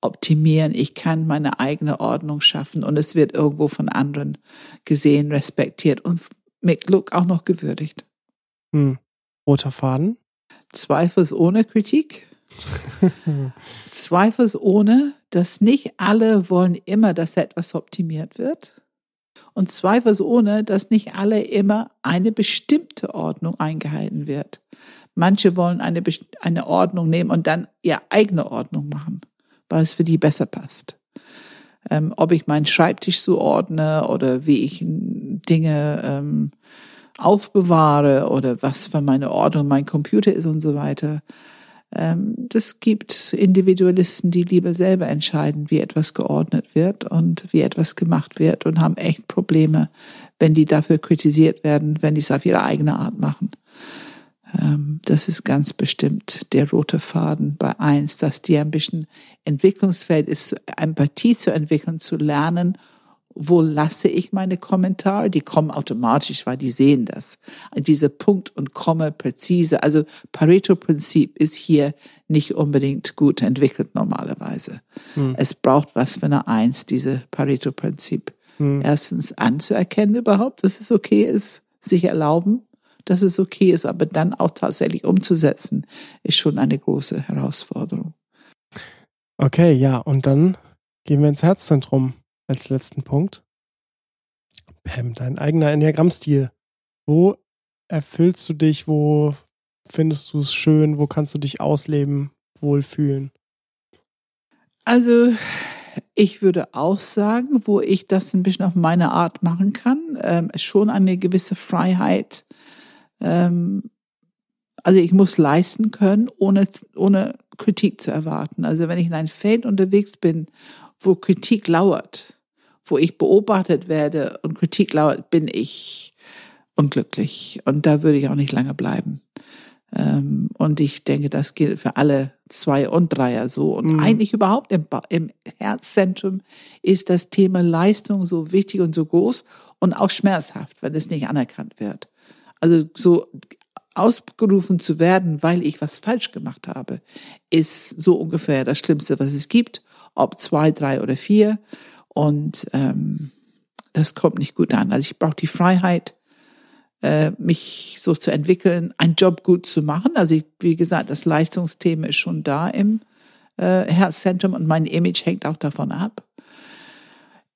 optimieren, ich kann meine eigene Ordnung schaffen und es wird irgendwo von anderen gesehen, respektiert und mit Glück auch noch gewürdigt. Hm. Roter Faden? Zweifelsohne Kritik. Zweifelsohne, dass nicht alle wollen immer, dass etwas optimiert wird. Und zweifelsohne, dass nicht alle immer eine bestimmte Ordnung eingehalten wird. Manche wollen eine, eine Ordnung nehmen und dann ihre eigene Ordnung machen, weil es für die besser passt. Ähm, ob ich meinen Schreibtisch so ordne oder wie ich Dinge ähm, aufbewahre oder was für meine Ordnung mein Computer ist und so weiter. Ähm, das gibt Individualisten, die lieber selber entscheiden, wie etwas geordnet wird und wie etwas gemacht wird und haben echt Probleme, wenn die dafür kritisiert werden, wenn die es auf ihre eigene Art machen. Ähm, das ist ganz bestimmt der rote Faden bei eins, dass die ein bisschen Entwicklungsfeld ist, Empathie zu entwickeln, zu lernen wo lasse ich meine Kommentare? Die kommen automatisch, weil die sehen das. Diese Punkt und Komma präzise. Also Pareto-Prinzip ist hier nicht unbedingt gut entwickelt normalerweise. Hm. Es braucht was für eine Eins, diese Pareto-Prinzip. Hm. Erstens anzuerkennen überhaupt, dass es okay ist, sich erlauben, dass es okay ist, aber dann auch tatsächlich umzusetzen, ist schon eine große Herausforderung. Okay, ja, und dann gehen wir ins Herzzentrum als letzten Punkt. Pam, dein eigener Enneagrammstil. Wo erfüllst du dich? Wo findest du es schön? Wo kannst du dich ausleben, wohlfühlen? Also, ich würde auch sagen, wo ich das ein bisschen auf meine Art machen kann, ähm, schon eine gewisse Freiheit. Ähm, also ich muss leisten können, ohne, ohne Kritik zu erwarten. Also wenn ich in einem Feld unterwegs bin, wo Kritik lauert, wo ich beobachtet werde und Kritik lauert, bin ich unglücklich. Und da würde ich auch nicht lange bleiben. Ähm, und ich denke, das gilt für alle zwei und Dreier so. Und mhm. eigentlich überhaupt im, im Herzzentrum ist das Thema Leistung so wichtig und so groß und auch schmerzhaft, wenn es nicht anerkannt wird. Also so ausgerufen zu werden, weil ich was falsch gemacht habe, ist so ungefähr das Schlimmste, was es gibt, ob zwei, drei oder vier. Und ähm, das kommt nicht gut an. Also ich brauche die Freiheit, äh, mich so zu entwickeln, einen Job gut zu machen. Also ich, wie gesagt, das Leistungsthema ist schon da im äh, Herzzentrum und mein Image hängt auch davon ab.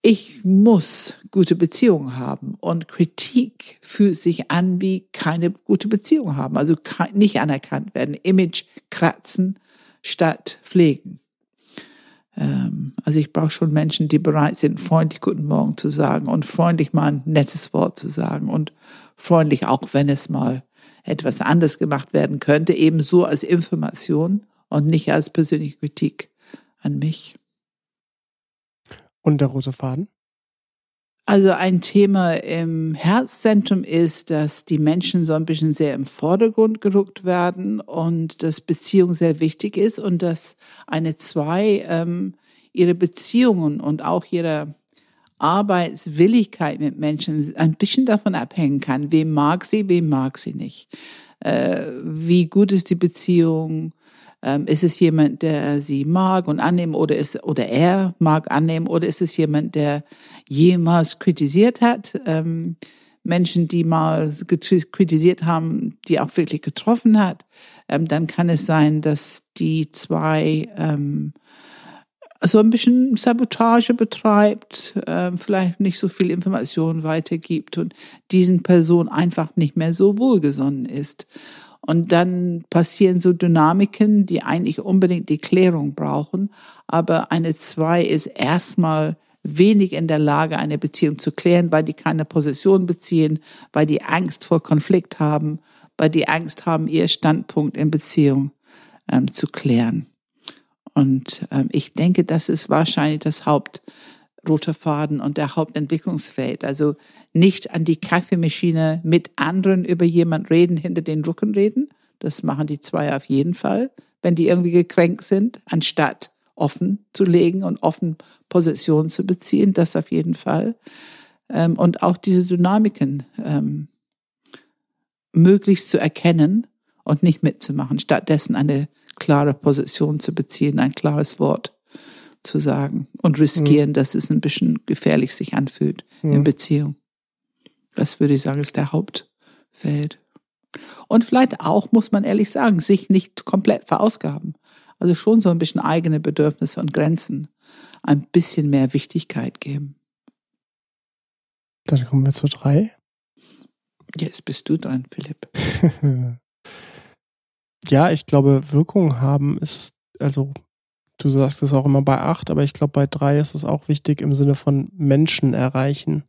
Ich muss gute Beziehungen haben und Kritik fühlt sich an wie keine gute Beziehung haben, also nicht anerkannt werden, Image kratzen statt pflegen. Ähm, also ich brauche schon Menschen, die bereit sind, freundlich Guten Morgen zu sagen und freundlich mal ein nettes Wort zu sagen und freundlich auch, wenn es mal etwas anders gemacht werden könnte, ebenso als Information und nicht als persönliche Kritik an mich. Und der rote Faden? Also ein Thema im Herzzentrum ist, dass die Menschen so ein bisschen sehr im Vordergrund gerückt werden und dass Beziehung sehr wichtig ist und dass eine Zwei ähm, ihre Beziehungen und auch ihre Arbeitswilligkeit mit Menschen ein bisschen davon abhängen kann, wem mag sie, wem mag sie nicht. Äh, wie gut ist die Beziehung? Ähm, ist es jemand, der sie mag und annehmen oder ist, oder er mag annehmen oder ist es jemand, der jemals kritisiert hat? Ähm, Menschen, die mal kritisiert haben, die auch wirklich getroffen hat, ähm, dann kann es sein, dass die zwei ähm, so ein bisschen Sabotage betreibt, äh, vielleicht nicht so viel Information weitergibt und diesen Person einfach nicht mehr so wohlgesonnen ist. Und dann passieren so Dynamiken, die eigentlich unbedingt die Klärung brauchen. Aber eine Zwei ist erstmal wenig in der Lage, eine Beziehung zu klären, weil die keine Position beziehen, weil die Angst vor Konflikt haben, weil die Angst haben, ihr Standpunkt in Beziehung ähm, zu klären. Und ähm, ich denke, das ist wahrscheinlich das Hauptrote Faden und der Hauptentwicklungsfeld. Also nicht an die Kaffeemaschine mit anderen über jemand reden, hinter den Rücken reden. Das machen die zwei auf jeden Fall, wenn die irgendwie gekränkt sind, anstatt offen zu legen und offen Positionen zu beziehen. Das auf jeden Fall. Ähm, und auch diese Dynamiken ähm, möglichst zu erkennen und nicht mitzumachen, stattdessen eine klare Position zu beziehen, ein klares Wort zu sagen und riskieren, mhm. dass es ein bisschen gefährlich sich anfühlt mhm. in Beziehung. Das würde ich sagen, ist der Hauptfeld. Und vielleicht auch, muss man ehrlich sagen, sich nicht komplett verausgaben. Also schon so ein bisschen eigene Bedürfnisse und Grenzen ein bisschen mehr Wichtigkeit geben. Dann kommen wir zu drei. Jetzt bist du dran, Philipp. ja, ich glaube, Wirkung haben ist, also du sagst es auch immer bei acht, aber ich glaube, bei drei ist es auch wichtig im Sinne von Menschen erreichen.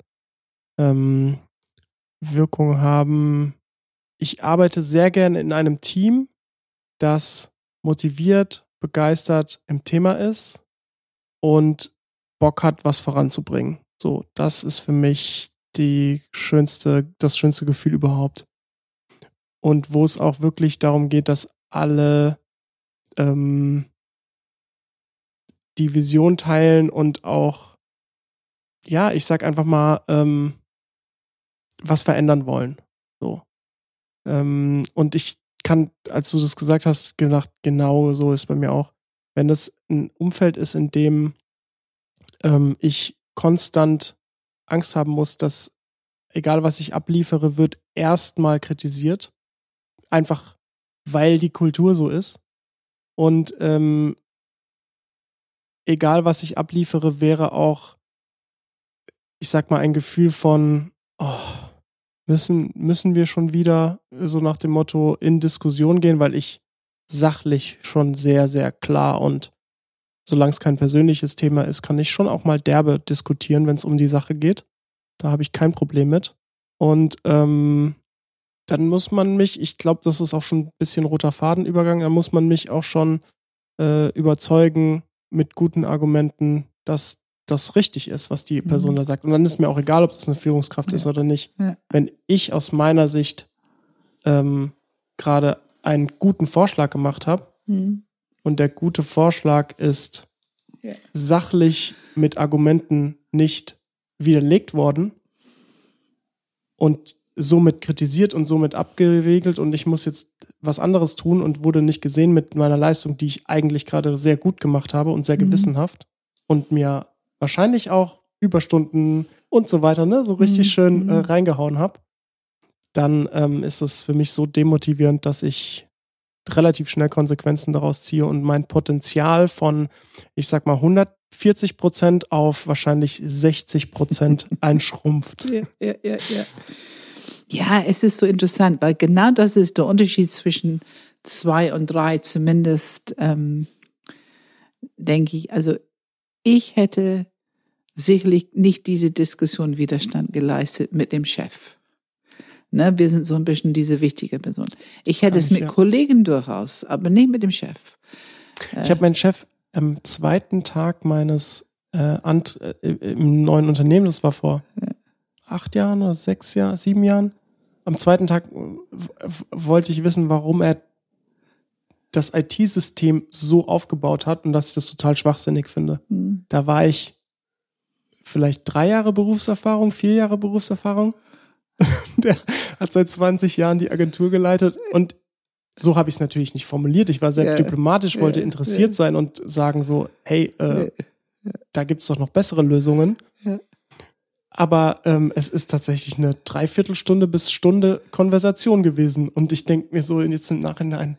Ähm, Wirkung haben. Ich arbeite sehr gerne in einem Team, das motiviert, begeistert im Thema ist und Bock hat, was voranzubringen. So, das ist für mich die schönste, das schönste Gefühl überhaupt und wo es auch wirklich darum geht, dass alle ähm, die Vision teilen und auch, ja, ich sag einfach mal, ähm, was verändern wollen. So. Ähm, und ich kann, als du das gesagt hast, gedacht, genau so ist bei mir auch. Wenn das ein Umfeld ist, in dem ähm, ich konstant Angst haben muss, dass egal was ich abliefere, wird erstmal kritisiert einfach weil die Kultur so ist. Und ähm, egal was ich abliefere, wäre auch, ich sag mal, ein Gefühl von, oh, müssen, müssen wir schon wieder so nach dem Motto in Diskussion gehen, weil ich sachlich schon sehr, sehr klar und solange es kein persönliches Thema ist, kann ich schon auch mal derbe diskutieren, wenn es um die Sache geht. Da habe ich kein Problem mit. Und ähm, dann muss man mich, ich glaube, das ist auch schon ein bisschen roter Fadenübergang, dann muss man mich auch schon äh, überzeugen mit guten Argumenten, dass das richtig ist, was die Person mhm. da sagt. Und dann ist mir auch egal, ob das eine Führungskraft ja. ist oder nicht. Ja. Wenn ich aus meiner Sicht ähm, gerade einen guten Vorschlag gemacht habe mhm. und der gute Vorschlag ist ja. sachlich mit Argumenten nicht widerlegt worden und somit kritisiert und somit abgeregelt und ich muss jetzt was anderes tun und wurde nicht gesehen mit meiner Leistung, die ich eigentlich gerade sehr gut gemacht habe und sehr mhm. gewissenhaft und mir wahrscheinlich auch Überstunden und so weiter, ne, so richtig mhm. schön äh, mhm. reingehauen habe, dann ähm, ist es für mich so demotivierend, dass ich relativ schnell Konsequenzen daraus ziehe und mein Potenzial von, ich sag mal, 140 Prozent auf wahrscheinlich 60 Prozent einschrumpft. Ja, ja, ja, ja. Ja, es ist so interessant, weil genau das ist der Unterschied zwischen zwei und drei, zumindest ähm, denke ich. Also ich hätte sicherlich nicht diese Diskussion Widerstand geleistet mit dem Chef. Ne, wir sind so ein bisschen diese wichtige Person. Ich hätte es mit ja. Kollegen durchaus, aber nicht mit dem Chef. Ich habe meinen Chef am zweiten Tag meines äh, Ant, äh, im neuen Unternehmen, das war vor ja. acht Jahren oder sechs Jahren, sieben Jahren, am zweiten Tag wollte ich wissen, warum er das IT-System so aufgebaut hat und dass ich das total schwachsinnig finde. Mhm. Da war ich vielleicht drei Jahre Berufserfahrung, vier Jahre Berufserfahrung. Der hat seit 20 Jahren die Agentur geleitet und so habe ich es natürlich nicht formuliert. Ich war sehr Ja. diplomatisch, wollte Ja. interessiert sein und sagen so, hey, äh, da gibt's doch noch bessere Lösungen. Ja. Aber ähm, es ist tatsächlich eine Dreiviertelstunde bis Stunde Konversation gewesen. Und ich denke mir so jetzt im Nachhinein,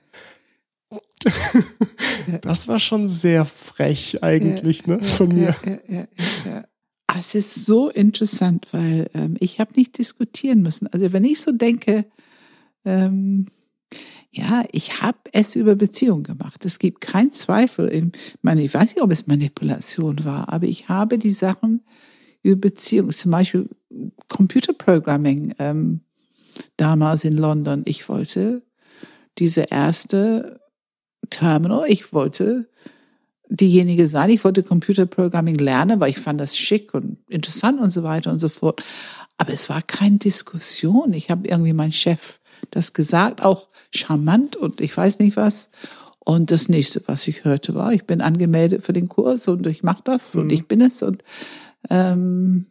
das war schon sehr frech eigentlich, ne, von mir. Ja, ja, ja, ja, ja. Ah, Es ist so interessant, weil ähm, ich habe nicht diskutieren müssen. Also wenn ich so denke, ähm, ja, ich habe es über Beziehung gemacht. Es gibt keinen Zweifel. In, meine, ich weiß nicht, ob es Manipulation war, aber ich habe die Sachen über Beziehung, zum Beispiel Computerprogramming ähm, damals in London. Ich wollte diese erste Terminal, ich wollte diejenige sein. Ich wollte Computerprogramming lernen, weil ich fand das schick und interessant und so weiter und so fort. Aber es war keine Diskussion. Ich habe irgendwie meinem Chef das gesagt, auch charmant und ich weiß nicht was. Und das nächste, was ich hörte, war, ich bin angemeldet für den Kurs und ich mache das und Mhm. ich bin es und ähm,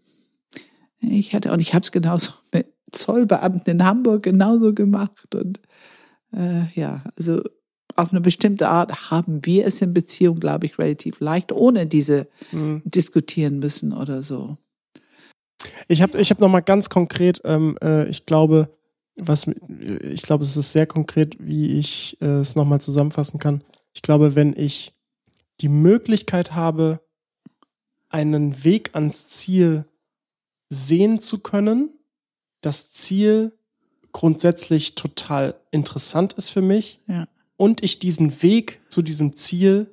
ich hatte und ich habe es genauso mit Zollbeamten in Hamburg genauso gemacht und äh, ja, also auf eine bestimmte Art haben wir es in Beziehung, glaube ich, relativ leicht, ohne diese Mhm. diskutieren müssen oder so. Ich habe ich hab noch mal ganz konkret, ähm, äh, ich glaube, was ich glaube, es ist sehr konkret, wie ich äh, es noch mal zusammenfassen kann. Ich glaube, wenn ich die Möglichkeit habe, einen Weg ans Ziel sehen zu können, das Ziel grundsätzlich total interessant ist für mich Ja. und ich diesen Weg zu diesem Ziel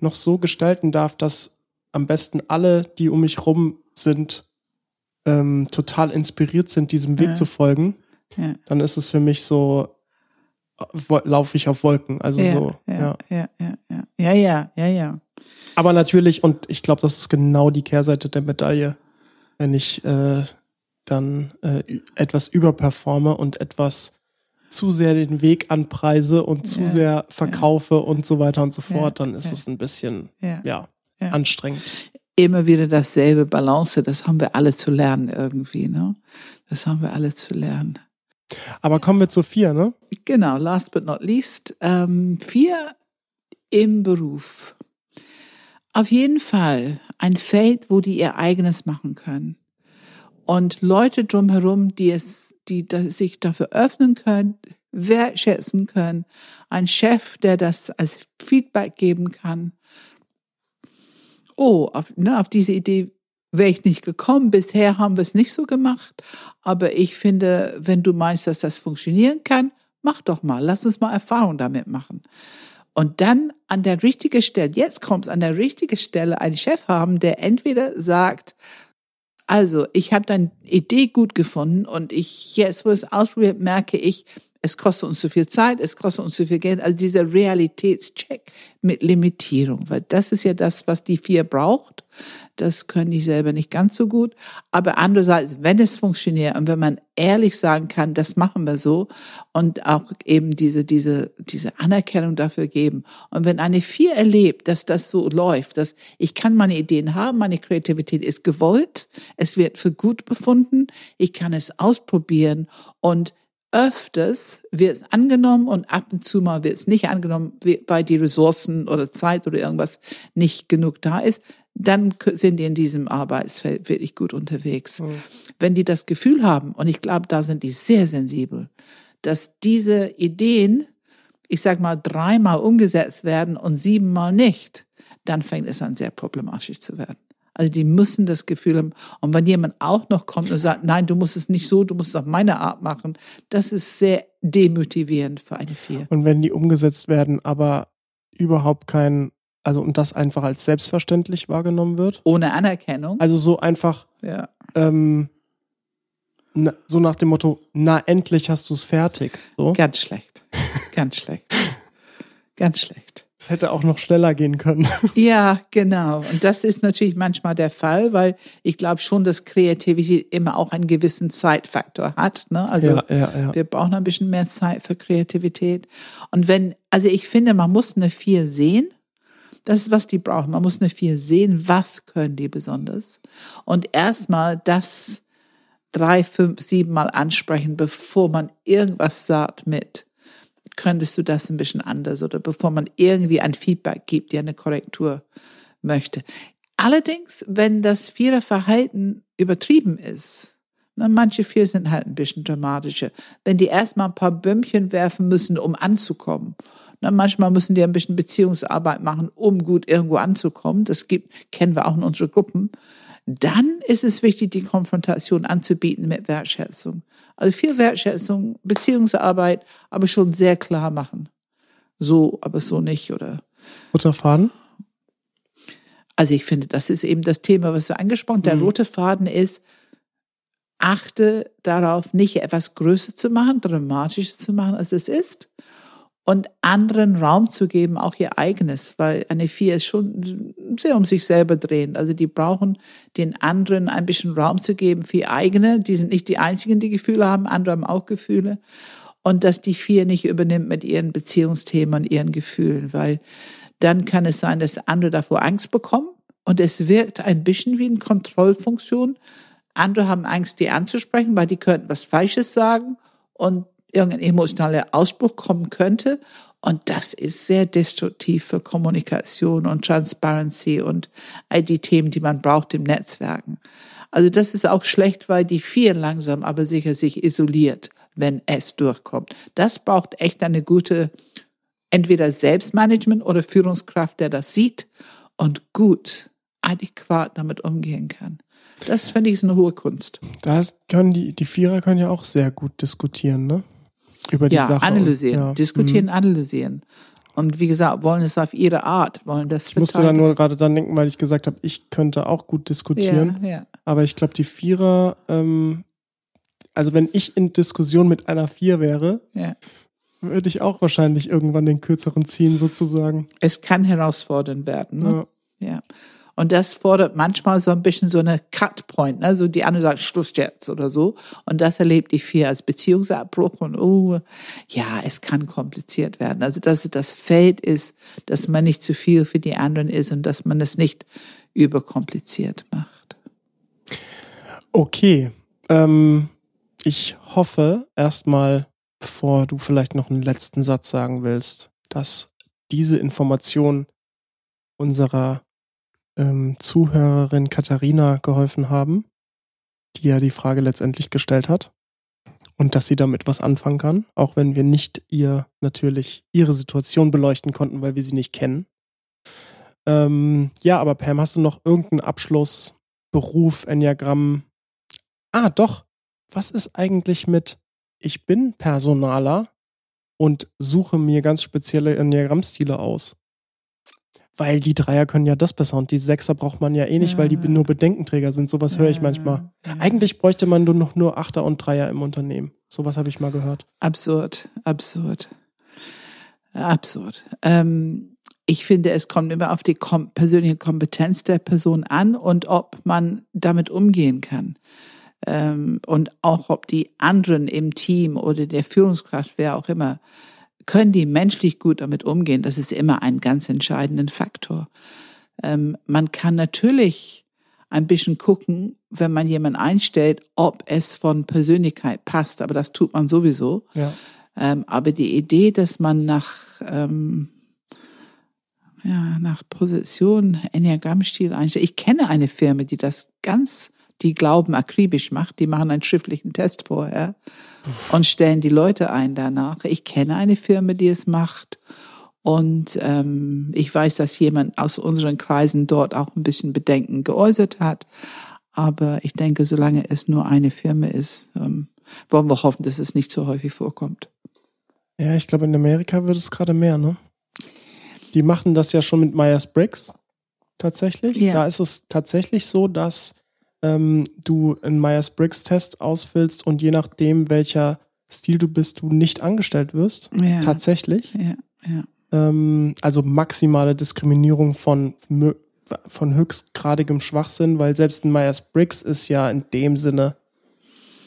noch so gestalten darf, dass am besten alle, die um mich rum sind, ähm, total inspiriert sind, diesem Weg Ja. zu folgen, Ja. dann ist es für mich so, wo- laufe ich auf Wolken. Also so, ja, ja, ja, ja, ja, ja, ja, ja. Aber natürlich, und ich glaube, das ist genau die Kehrseite der Medaille, wenn ich äh, dann äh, etwas überperforme und etwas zu sehr den Weg anpreise und zu Ja, sehr verkaufe und so weiter und so Ja, fort, dann ist ja. es ein bisschen, ja. ja, Ja. anstrengend. Immer wieder dasselbe Balance, das haben wir alle zu lernen irgendwie, ne? Das haben wir alle zu lernen. Aber kommen wir zu vier, ne? Genau, last but not least, ähm, vier im Beruf. Auf jeden Fall ein Feld, wo die ihr eigenes machen können. Und Leute drumherum, die es, die sich dafür öffnen können, wertschätzen können. Ein Chef, der das als Feedback geben kann. Oh, auf, ne, auf diese Idee wäre ich nicht gekommen. Bisher haben wir es nicht so gemacht. Aber ich finde, wenn du meinst, dass das funktionieren kann, mach doch mal. Lass uns mal Erfahrung damit machen. Und dann an der richtigen Stelle, jetzt kommt an der richtigen Stelle einen Chef haben, der entweder sagt, also ich habe deine Idee gut gefunden und ich jetzt, wo es ausprobiert, merke ich, es kostet uns zu viel Zeit, es kostet uns zu viel Geld. Also dieser Realitätscheck mit Limitierung, weil das ist ja das, was die vier braucht. Das können die selber nicht ganz so gut. Aber andererseits, wenn es funktioniert und wenn man ehrlich sagen kann, das machen wir so und auch eben diese, diese, diese Anerkennung dafür geben. Und wenn eine vier erlebt, dass das so läuft, dass ich kann meine Ideen haben, meine Kreativität ist gewollt, es wird für gut befunden, ich kann es ausprobieren und öfters wird es angenommen und ab und zu mal wird es nicht angenommen, weil die Ressourcen oder Zeit oder irgendwas nicht genug da ist, dann sind die in diesem Arbeitsfeld wirklich gut unterwegs. Mhm. Wenn die das Gefühl haben, und ich glaube, da sind die sehr sensibel, dass diese Ideen, ich sag mal, dreimal umgesetzt werden und siebenmal nicht, dann fängt es an, sehr problematisch zu werden. Also die müssen das Gefühl haben. Und wenn jemand auch noch kommt und sagt, nein, du musst es nicht so, du musst es auf meine Art machen, das ist sehr demotivierend für eine Vier. Und wenn die umgesetzt werden, aber überhaupt kein, also und das einfach als selbstverständlich wahrgenommen wird. Ohne Anerkennung. Also so einfach, Ja. ähm, na, so nach dem Motto, na endlich hast du es fertig. So. Ganz schlecht. Ganz schlecht. Ganz schlecht. Das hätte auch noch schneller gehen können. Ja, genau. Und das ist natürlich manchmal der Fall, weil ich glaube schon, dass Kreativität immer auch einen gewissen Zeitfaktor hat. Ne? Also ja, ja, ja. wir brauchen ein bisschen mehr Zeit für Kreativität. Und wenn, also ich finde, man muss eine Vier sehen. Das ist, was die brauchen. Man muss eine Vier sehen, was können die besonders. Und erstmal das drei, fünf, sieben Mal ansprechen, bevor man irgendwas sagt mit könntest du das ein bisschen anders oder bevor man irgendwie ein Feedback gibt, die eine Korrektur möchte. Allerdings, wenn das Viererverhalten übertrieben ist, na, manche vier sind halt ein bisschen dramatischer. Wenn die erstmal ein paar Bömmchen werfen müssen, um anzukommen. Na, manchmal müssen die ein bisschen Beziehungsarbeit machen, um gut irgendwo anzukommen. Das gibt, kennen wir auch in unseren Gruppen. Dann ist es wichtig, die Konfrontation anzubieten mit Wertschätzung. Also viel Wertschätzung, Beziehungsarbeit, aber schon sehr klar machen. So, aber so nicht, oder? Roter Faden? Also ich finde, das ist eben das Thema, was wir angesprochen. Der mhm. rote Faden ist, achte darauf, nicht etwas größer zu machen, dramatischer zu machen, als es ist. Und anderen Raum zu geben, auch ihr eigenes, weil eine Vier ist schon sehr um sich selber drehend. Also die brauchen den anderen ein bisschen Raum zu geben für ihr eigene. Die sind nicht die einzigen, die Gefühle haben, andere haben auch Gefühle. Und dass die Vier nicht übernimmt mit ihren Beziehungsthemen und ihren Gefühlen, weil dann kann es sein, dass andere davor Angst bekommen und es wirkt ein bisschen wie eine Kontrollfunktion. Andere haben Angst, die anzusprechen, weil die könnten was Falsches sagen und irgendein emotionaler Ausbruch kommen könnte. Und das ist sehr destruktiv für Kommunikation und Transparency und all die Themen, die man braucht im Netzwerken. Also das ist auch schlecht, weil die vier langsam aber sicher sich isoliert, wenn es durchkommt. Das braucht echt eine gute entweder Selbstmanagement oder Führungskraft, der das sieht und gut, adäquat damit umgehen kann. Das finde ich ist eine hohe Kunst. Das können die, die Vierer können ja auch sehr gut diskutieren, ne? Über die ja, Sache. analysieren, ja. diskutieren, mhm. analysieren. Und wie gesagt, wollen es auf ihre Art, wollen das. Ich musste dann nur gerade dann denken, weil ich gesagt habe, ich könnte auch gut diskutieren. Ja, ja. Aber ich glaube, die Vierer, ähm, also wenn ich in Diskussion mit einer Vier wäre, ja würde ich auch wahrscheinlich irgendwann den kürzeren ziehen, sozusagen. Es kann herausfordernd werden. Ne? Ja. ja. Und das fordert manchmal so ein bisschen so eine Cut-Point, ne? so die andere sagt Schluss jetzt oder so. Und das erlebt die vier als Beziehungsabbruch und oh, ja, es kann kompliziert werden. Also dass es das Feld ist, dass man nicht zu viel für die anderen ist und dass man es nicht überkompliziert macht. Okay. Ähm, ich hoffe erstmal, bevor du vielleicht noch einen letzten Satz sagen willst, dass diese Information unserer ähm, Zuhörerin Katharina geholfen haben, die ja die Frage letztendlich gestellt hat. Und dass sie damit was anfangen kann, auch wenn wir nicht ihr natürlich ihre Situation beleuchten konnten, weil wir sie nicht kennen. Ähm, ja, aber Pam, hast du noch irgendeinen Abschluss, Beruf, Enneagramm? Ah, doch. Was ist eigentlich mit ich bin Personaler und suche mir ganz spezielle Enneagrammstile aus. Weil die Dreier können ja das besser und die Sechser braucht man ja eh nicht, ja. weil die nur Bedenkenträger sind. Sowas höre ich manchmal. Ja. Eigentlich bräuchte man nur noch nur Achter und Dreier im Unternehmen. Sowas habe ich mal gehört. Absurd, absurd. Absurd. Ähm, ich finde, es kommt immer auf die kom persönliche Kompetenz der Person an und ob man damit umgehen kann ähm, und auch ob die anderen im Team oder der Führungskraft, wer auch immer, können die menschlich gut damit umgehen. Das ist immer ein ganz entscheidender Faktor. Ähm, man kann natürlich ein bisschen gucken, wenn man jemanden einstellt, ob es von Persönlichkeit passt, aber das tut man sowieso. Ja. Ähm, aber die Idee, dass man nach ähm, ja, nach Position, Enneagrammstil einstellt. Ich kenne eine Firma, die das ganz die Glauben akribisch macht. Die machen einen schriftlichen Test vorher und stellen die Leute ein danach. Ich kenne eine Firma, die es macht. Und ähm, ich weiß, dass jemand aus unseren Kreisen dort auch ein bisschen Bedenken geäußert hat. Aber ich denke, solange es nur eine Firma ist, ähm, wollen wir hoffen, dass es nicht so häufig vorkommt. Ja, ich glaube, in Amerika wird es gerade mehr, ne? Die machen das ja schon mit Myers-Briggs tatsächlich. Ja. Da ist es tatsächlich so, dass ähm, du einen Myers-Briggs-Test ausfüllst und je nachdem, welcher Stil du bist, du nicht angestellt wirst. Ja. Tatsächlich. Ja, ja. Ähm, also maximale Diskriminierung von, von höchstgradigem Schwachsinn, weil selbst ein Myers-Briggs ist ja in dem Sinne,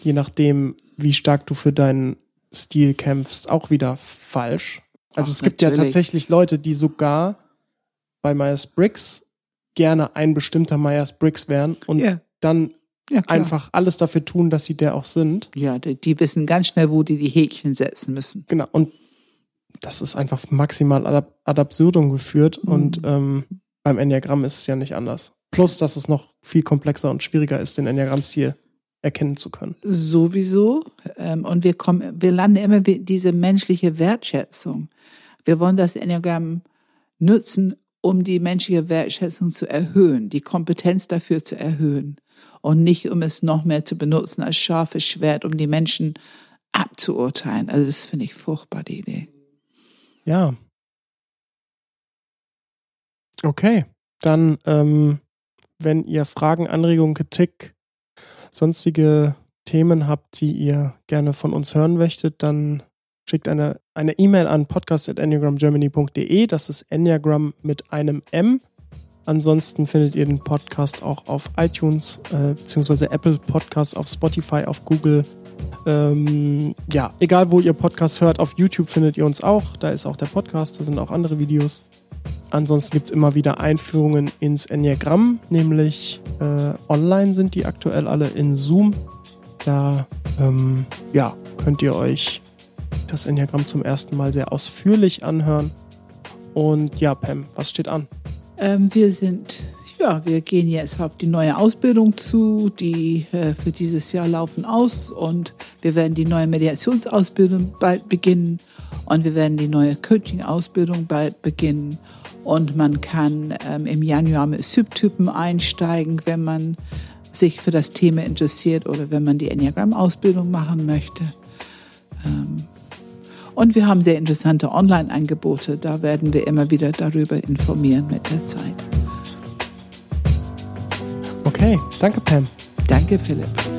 je nachdem, wie stark du für deinen Stil kämpfst, auch wieder falsch. Also Ach, es gibt natürlich. ja tatsächlich Leute, die sogar bei Myers-Briggs gerne ein bestimmter Myers-Briggs wären und yeah dann ja, einfach alles dafür tun, dass sie der auch sind. Ja, die, die, wissen ganz schnell, wo die die Häkchen setzen müssen. Genau. Und das ist einfach maximal ad, ad absurdum geführt mhm. und ähm, beim Enneagramm ist es ja nicht anders. Plus, dass es noch viel komplexer und schwieriger ist, den Enneagrammstil erkennen zu können. Sowieso. Ähm, und wir kommen, wir landen immer diese menschliche Wertschätzung. Wir wollen das Enneagramm nutzen, um die menschliche Wertschätzung zu erhöhen, die Kompetenz dafür zu erhöhen und nicht, um es noch mehr zu benutzen als scharfes Schwert, um die Menschen abzuurteilen. Also das finde ich furchtbar, die Idee. Ja. Okay, dann, ähm, wenn ihr Fragen, Anregungen, Kritik, sonstige Themen habt, die ihr gerne von uns hören möchtet, dann schickt eine eine E-Mail an podcast@enneagramgermany.de. Das ist Enneagram mit einem M. Ansonsten findet ihr den Podcast auch auf iTunes äh, beziehungsweise Apple Podcasts, auf Spotify, auf Google. Ähm, ja, egal wo ihr Podcast hört, auf YouTube findet ihr uns auch. Da ist auch der Podcast, da sind auch andere Videos. Ansonsten gibt es immer wieder Einführungen ins Enneagramm, nämlich äh, online sind die aktuell alle in Zoom. Da ähm, ja, könnt ihr euch das Enneagramm zum ersten Mal sehr ausführlich anhören. Und ja, Pam, was steht an? Ähm, wir sind, ja, wir gehen jetzt auf die neue Ausbildung zu, die äh, für dieses Jahr laufen aus und wir werden die neue Mediationsausbildung bald beginnen und wir werden die neue Coaching-Ausbildung bald beginnen und man kann ähm, im Januar mit Subtypen einsteigen, wenn man sich für das Thema interessiert oder wenn man die Enneagramm-Ausbildung machen möchte. Ähm, und wir haben sehr interessante Online-Angebote. Da werden wir immer wieder darüber informieren mit der Zeit. Okay, danke Pam. Danke Philipp.